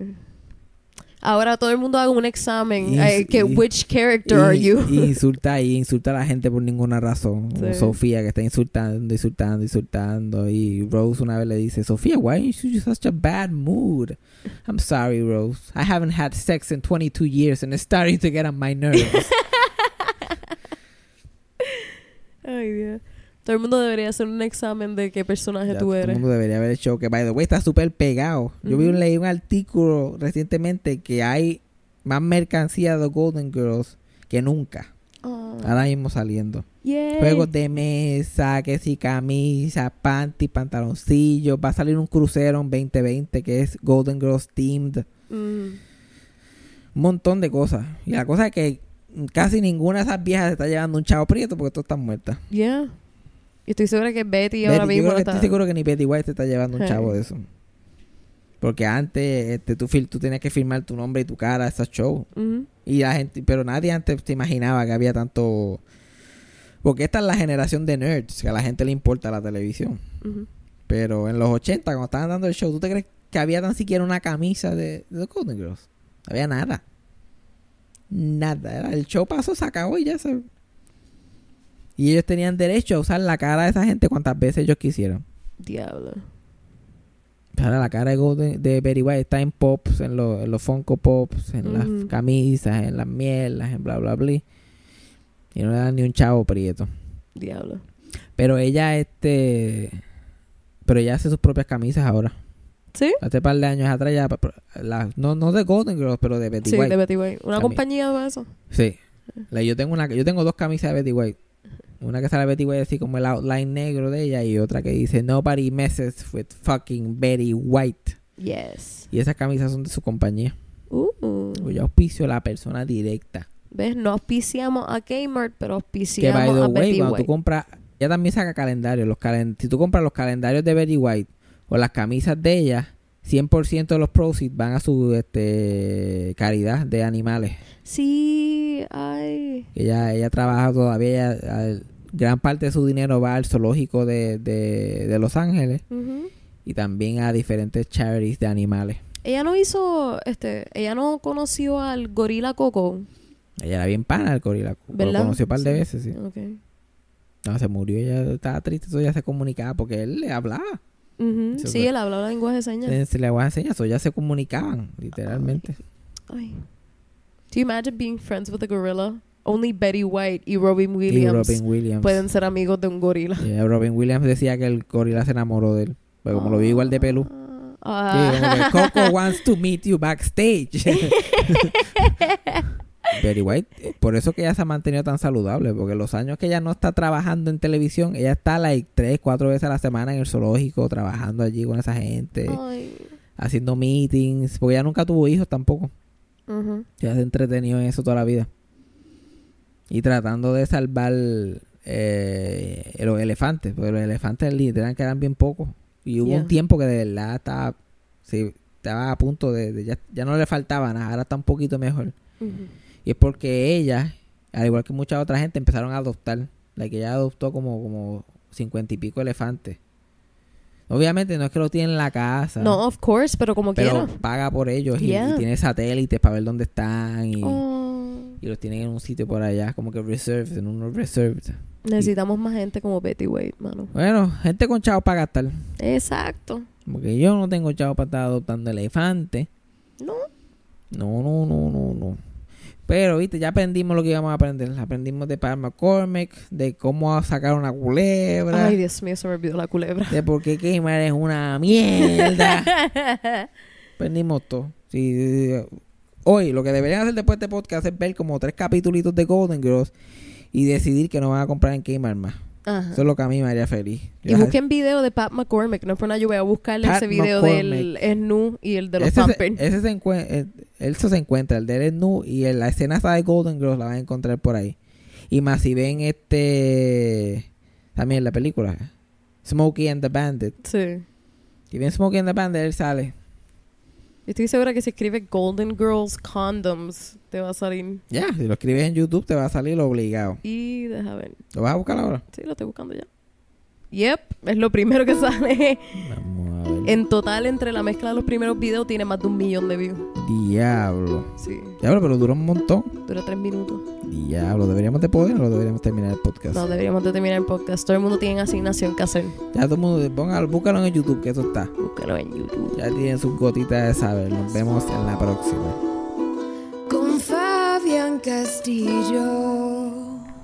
S2: Ahora todo el mundo haga un examen.
S1: Y-
S2: eh, que
S1: y-
S2: which character are you?
S1: y insulta y insulta a la gente por ninguna razón.
S2: Sí.
S1: Sofía que está insultando, insultando, insultando. Y Rose una vez le dice, Sofía, why are you in such a bad mood? I'm sorry, Rose. I haven't had sex in 22 years and it's starting to get on my nerves.
S2: Ay, Dios. Todo el mundo debería hacer un examen de qué personaje
S1: Ya,
S2: tú
S1: todo el
S2: eres.
S1: mundo debería ver el show. Que, by the way, está súper pegado. Yo vi, leí un artículo recientemente que hay más mercancía de Golden Girls que nunca.
S2: Ah,
S1: Ahora mismo saliendo.
S2: yay.
S1: Juegos de mesa, que si camisa, panty, pantaloncillos. Va a salir un crucero en 2020 que es Golden Girls themed.
S2: Mm.
S1: Un montón de cosas. Y la cosa es que casi ninguna de esas viejas se está llevando un chavo prieto porque todas están muertas.
S2: Yeah. Y estoy segura que Betty
S1: Betty,
S2: ahora
S1: yo
S2: mismo
S1: creo
S2: lo
S1: que
S2: está...
S1: estoy seguro que ni Betty White te está llevando un chavo de eso. Porque antes este, tú, tú tenías que firmar tu nombre y tu cara a esos shows. Y la gente, pero nadie antes se imaginaba que había tanto. Porque esta es la generación de nerds, que a la gente le importa la televisión. Pero en los 80, cuando estaban dando el show, ¿tú te crees que había tan siquiera una camisa de, de The Golden Girls? No había nada. Nada. Era- El show pasó, se acabó y ya se... Y ellos tenían derecho a usar la cara de esa gente cuantas veces ellos quisieran.
S2: Diablo.
S1: Ahora la cara de, Golden- de Betty White está en pops, en, los- en los Funko Pops, en las camisas, en las mielas, en bla bla bla. Y no le dan ni un chavo prieto.
S2: Diablo.
S1: Pero ella, este... Pero ella hace sus propias camisas ahora.
S2: ¿Sí?
S1: Hace par de años atrás ya... la- no, no de Golden Girls, pero de Betty
S2: Sí,
S1: White.
S2: de Betty White. ¿Una
S1: También.
S2: compañía de eso?
S1: Sí. La- yo tengo una, yo tengo dos camisas de Betty White. Una que sale Betty White así como el outline negro de ella y otra que dice Nobody messes with fucking Betty White.
S2: Yes.
S1: Y esas camisas son de su compañía.
S2: Uh.
S1: Yo auspicio a la persona directa.
S2: ¿Ves? No auspiciamos a Kmart, pero
S1: Que
S2: auspiciamos
S1: by the
S2: a
S1: way,
S2: Betty
S1: cuando
S2: White.
S1: tú compras, ella también saca calendarios. Los calen- si tú compras los calendarios de Betty White o las camisas de ella, 100% de los proceeds van a su este, caridad de animales.
S2: Sí, ay.
S1: Ella, ella trabaja todavía, ella, al- gran parte de su dinero va al zoológico de, de, de Los Ángeles y también a diferentes charities de animales.
S2: Ella no hizo, este, ella no conoció al gorila Coco,
S1: Ella era bien pana el gorila. Lo
S2: ¿verdad?
S1: conoció un par de
S2: Sí.
S1: veces, sí.
S2: Ok.
S1: No, se murió, ella estaba triste, eso ya se comunicaba porque él le hablaba.
S2: Ujú.
S1: Eso
S2: Sí, él hablaba lenguaje de señas.
S1: Se, se le voy a enseñar, eso ya se comunicaban, literalmente.
S2: Ay. Do you imagine being friends with a gorilla? Only Betty White y Robin
S1: Y
S2: Williams
S1: Robin Williams.
S2: pueden ser amigos de un gorila.
S1: Y Robin Williams decía que el gorila se enamoró de él. Pero como lo vio igual de pelú.
S2: Ah.
S1: Sí, como que Coco wants to meet you backstage. Betty White, eh, por eso que ella se ha mantenido tan saludable, porque los años que ella no está trabajando en televisión, ella está like tres, cuatro veces a la semana en el zoológico, trabajando allí con esa gente,
S2: Ay.
S1: haciendo meetings, porque ella nunca tuvo hijos tampoco.
S2: Ujú.
S1: Ella se entretenido en eso toda la vida. Y tratando de salvar eh, los elefantes, porque los elefantes literal quedan bien pocos. Y hubo
S2: Yeah.
S1: un tiempo que de verdad estaba, sí, estaba a punto de, de ya, ya no le faltaba nada, ahora está un poquito mejor.
S2: Ujú.
S1: Y es porque ella, al igual que mucha otra gente, empezaron a adoptar. La que ella adoptó como, como cincuenta y pico elefantes. Obviamente no es que lo tiene en la casa.
S2: No, of course, pero como
S1: pero
S2: quiera.
S1: paga por ellos y- tiene satélites para ver dónde están y,
S2: Oh.
S1: y los tienen en un sitio por allá, como que reserved, en unos reserved.
S2: Necesitamos más gente como Betty White, mano.
S1: Bueno, gente con chavo para gastar.
S2: Exacto.
S1: Porque yo no tengo chavo para estar adoptando elefantes.
S2: No.
S1: No, no, no, no, no. Pero, viste, ya aprendimos lo que íbamos a aprender. Aprendimos de Pat McCormick, de cómo sacar una culebra,
S2: Ay, Dios mío, se me olvidó la culebra.
S1: de por qué Kmart es una mierda. Aprendimos todo. Sí, hoy, lo que deberían hacer después de este podcast es ver como tres capítulos de Golden Girls y decidir que no van a comprar en Kmart más.
S2: Ajá.
S1: Eso es lo que a mí me haría feliz.
S2: Y busquen video de Pat McCormick. No es por nada, yo voy a buscarle
S1: Pat
S2: ese video del. Snu y el de los Pampers.
S1: ese se encuentra, eso se encuentra, el de Ed Nu y el- la escena esa de Golden Girls la van a encontrar por ahí. Y más si ven este también la película Smokey and the Bandit.
S2: Sí.
S1: Si ven Smokey and the Bandit, él sale.
S2: Estoy segura que si escribe Golden Girls Condoms, te va a salir.
S1: Ya, si lo escribes en YouTube te va a salir obligado.
S2: Y deja ver.
S1: ¿Lo vas a buscar ahora?
S2: Sí, lo estoy buscando ya. Yep, es lo primero que sale.
S1: Vamos a ver.
S2: En total, entre la mezcla de los primeros videos, tiene más de un millón de views.
S1: Diablo.
S2: Sí,
S1: Diablo, pero dura un montón.
S2: dura tres minutos.
S1: Diablo, deberíamos de poder o deberíamos terminar el podcast.
S2: No, deberíamos de terminar el podcast. Todo el mundo tiene asignación que hacer.
S1: Ya todo el mundo, póngalo, búscalo en YouTube que eso está.
S2: Búscalo en YouTube.
S1: Ya tienen sus gotitas de saber. Nos vemos en la próxima.
S4: Con Fabián Castillo.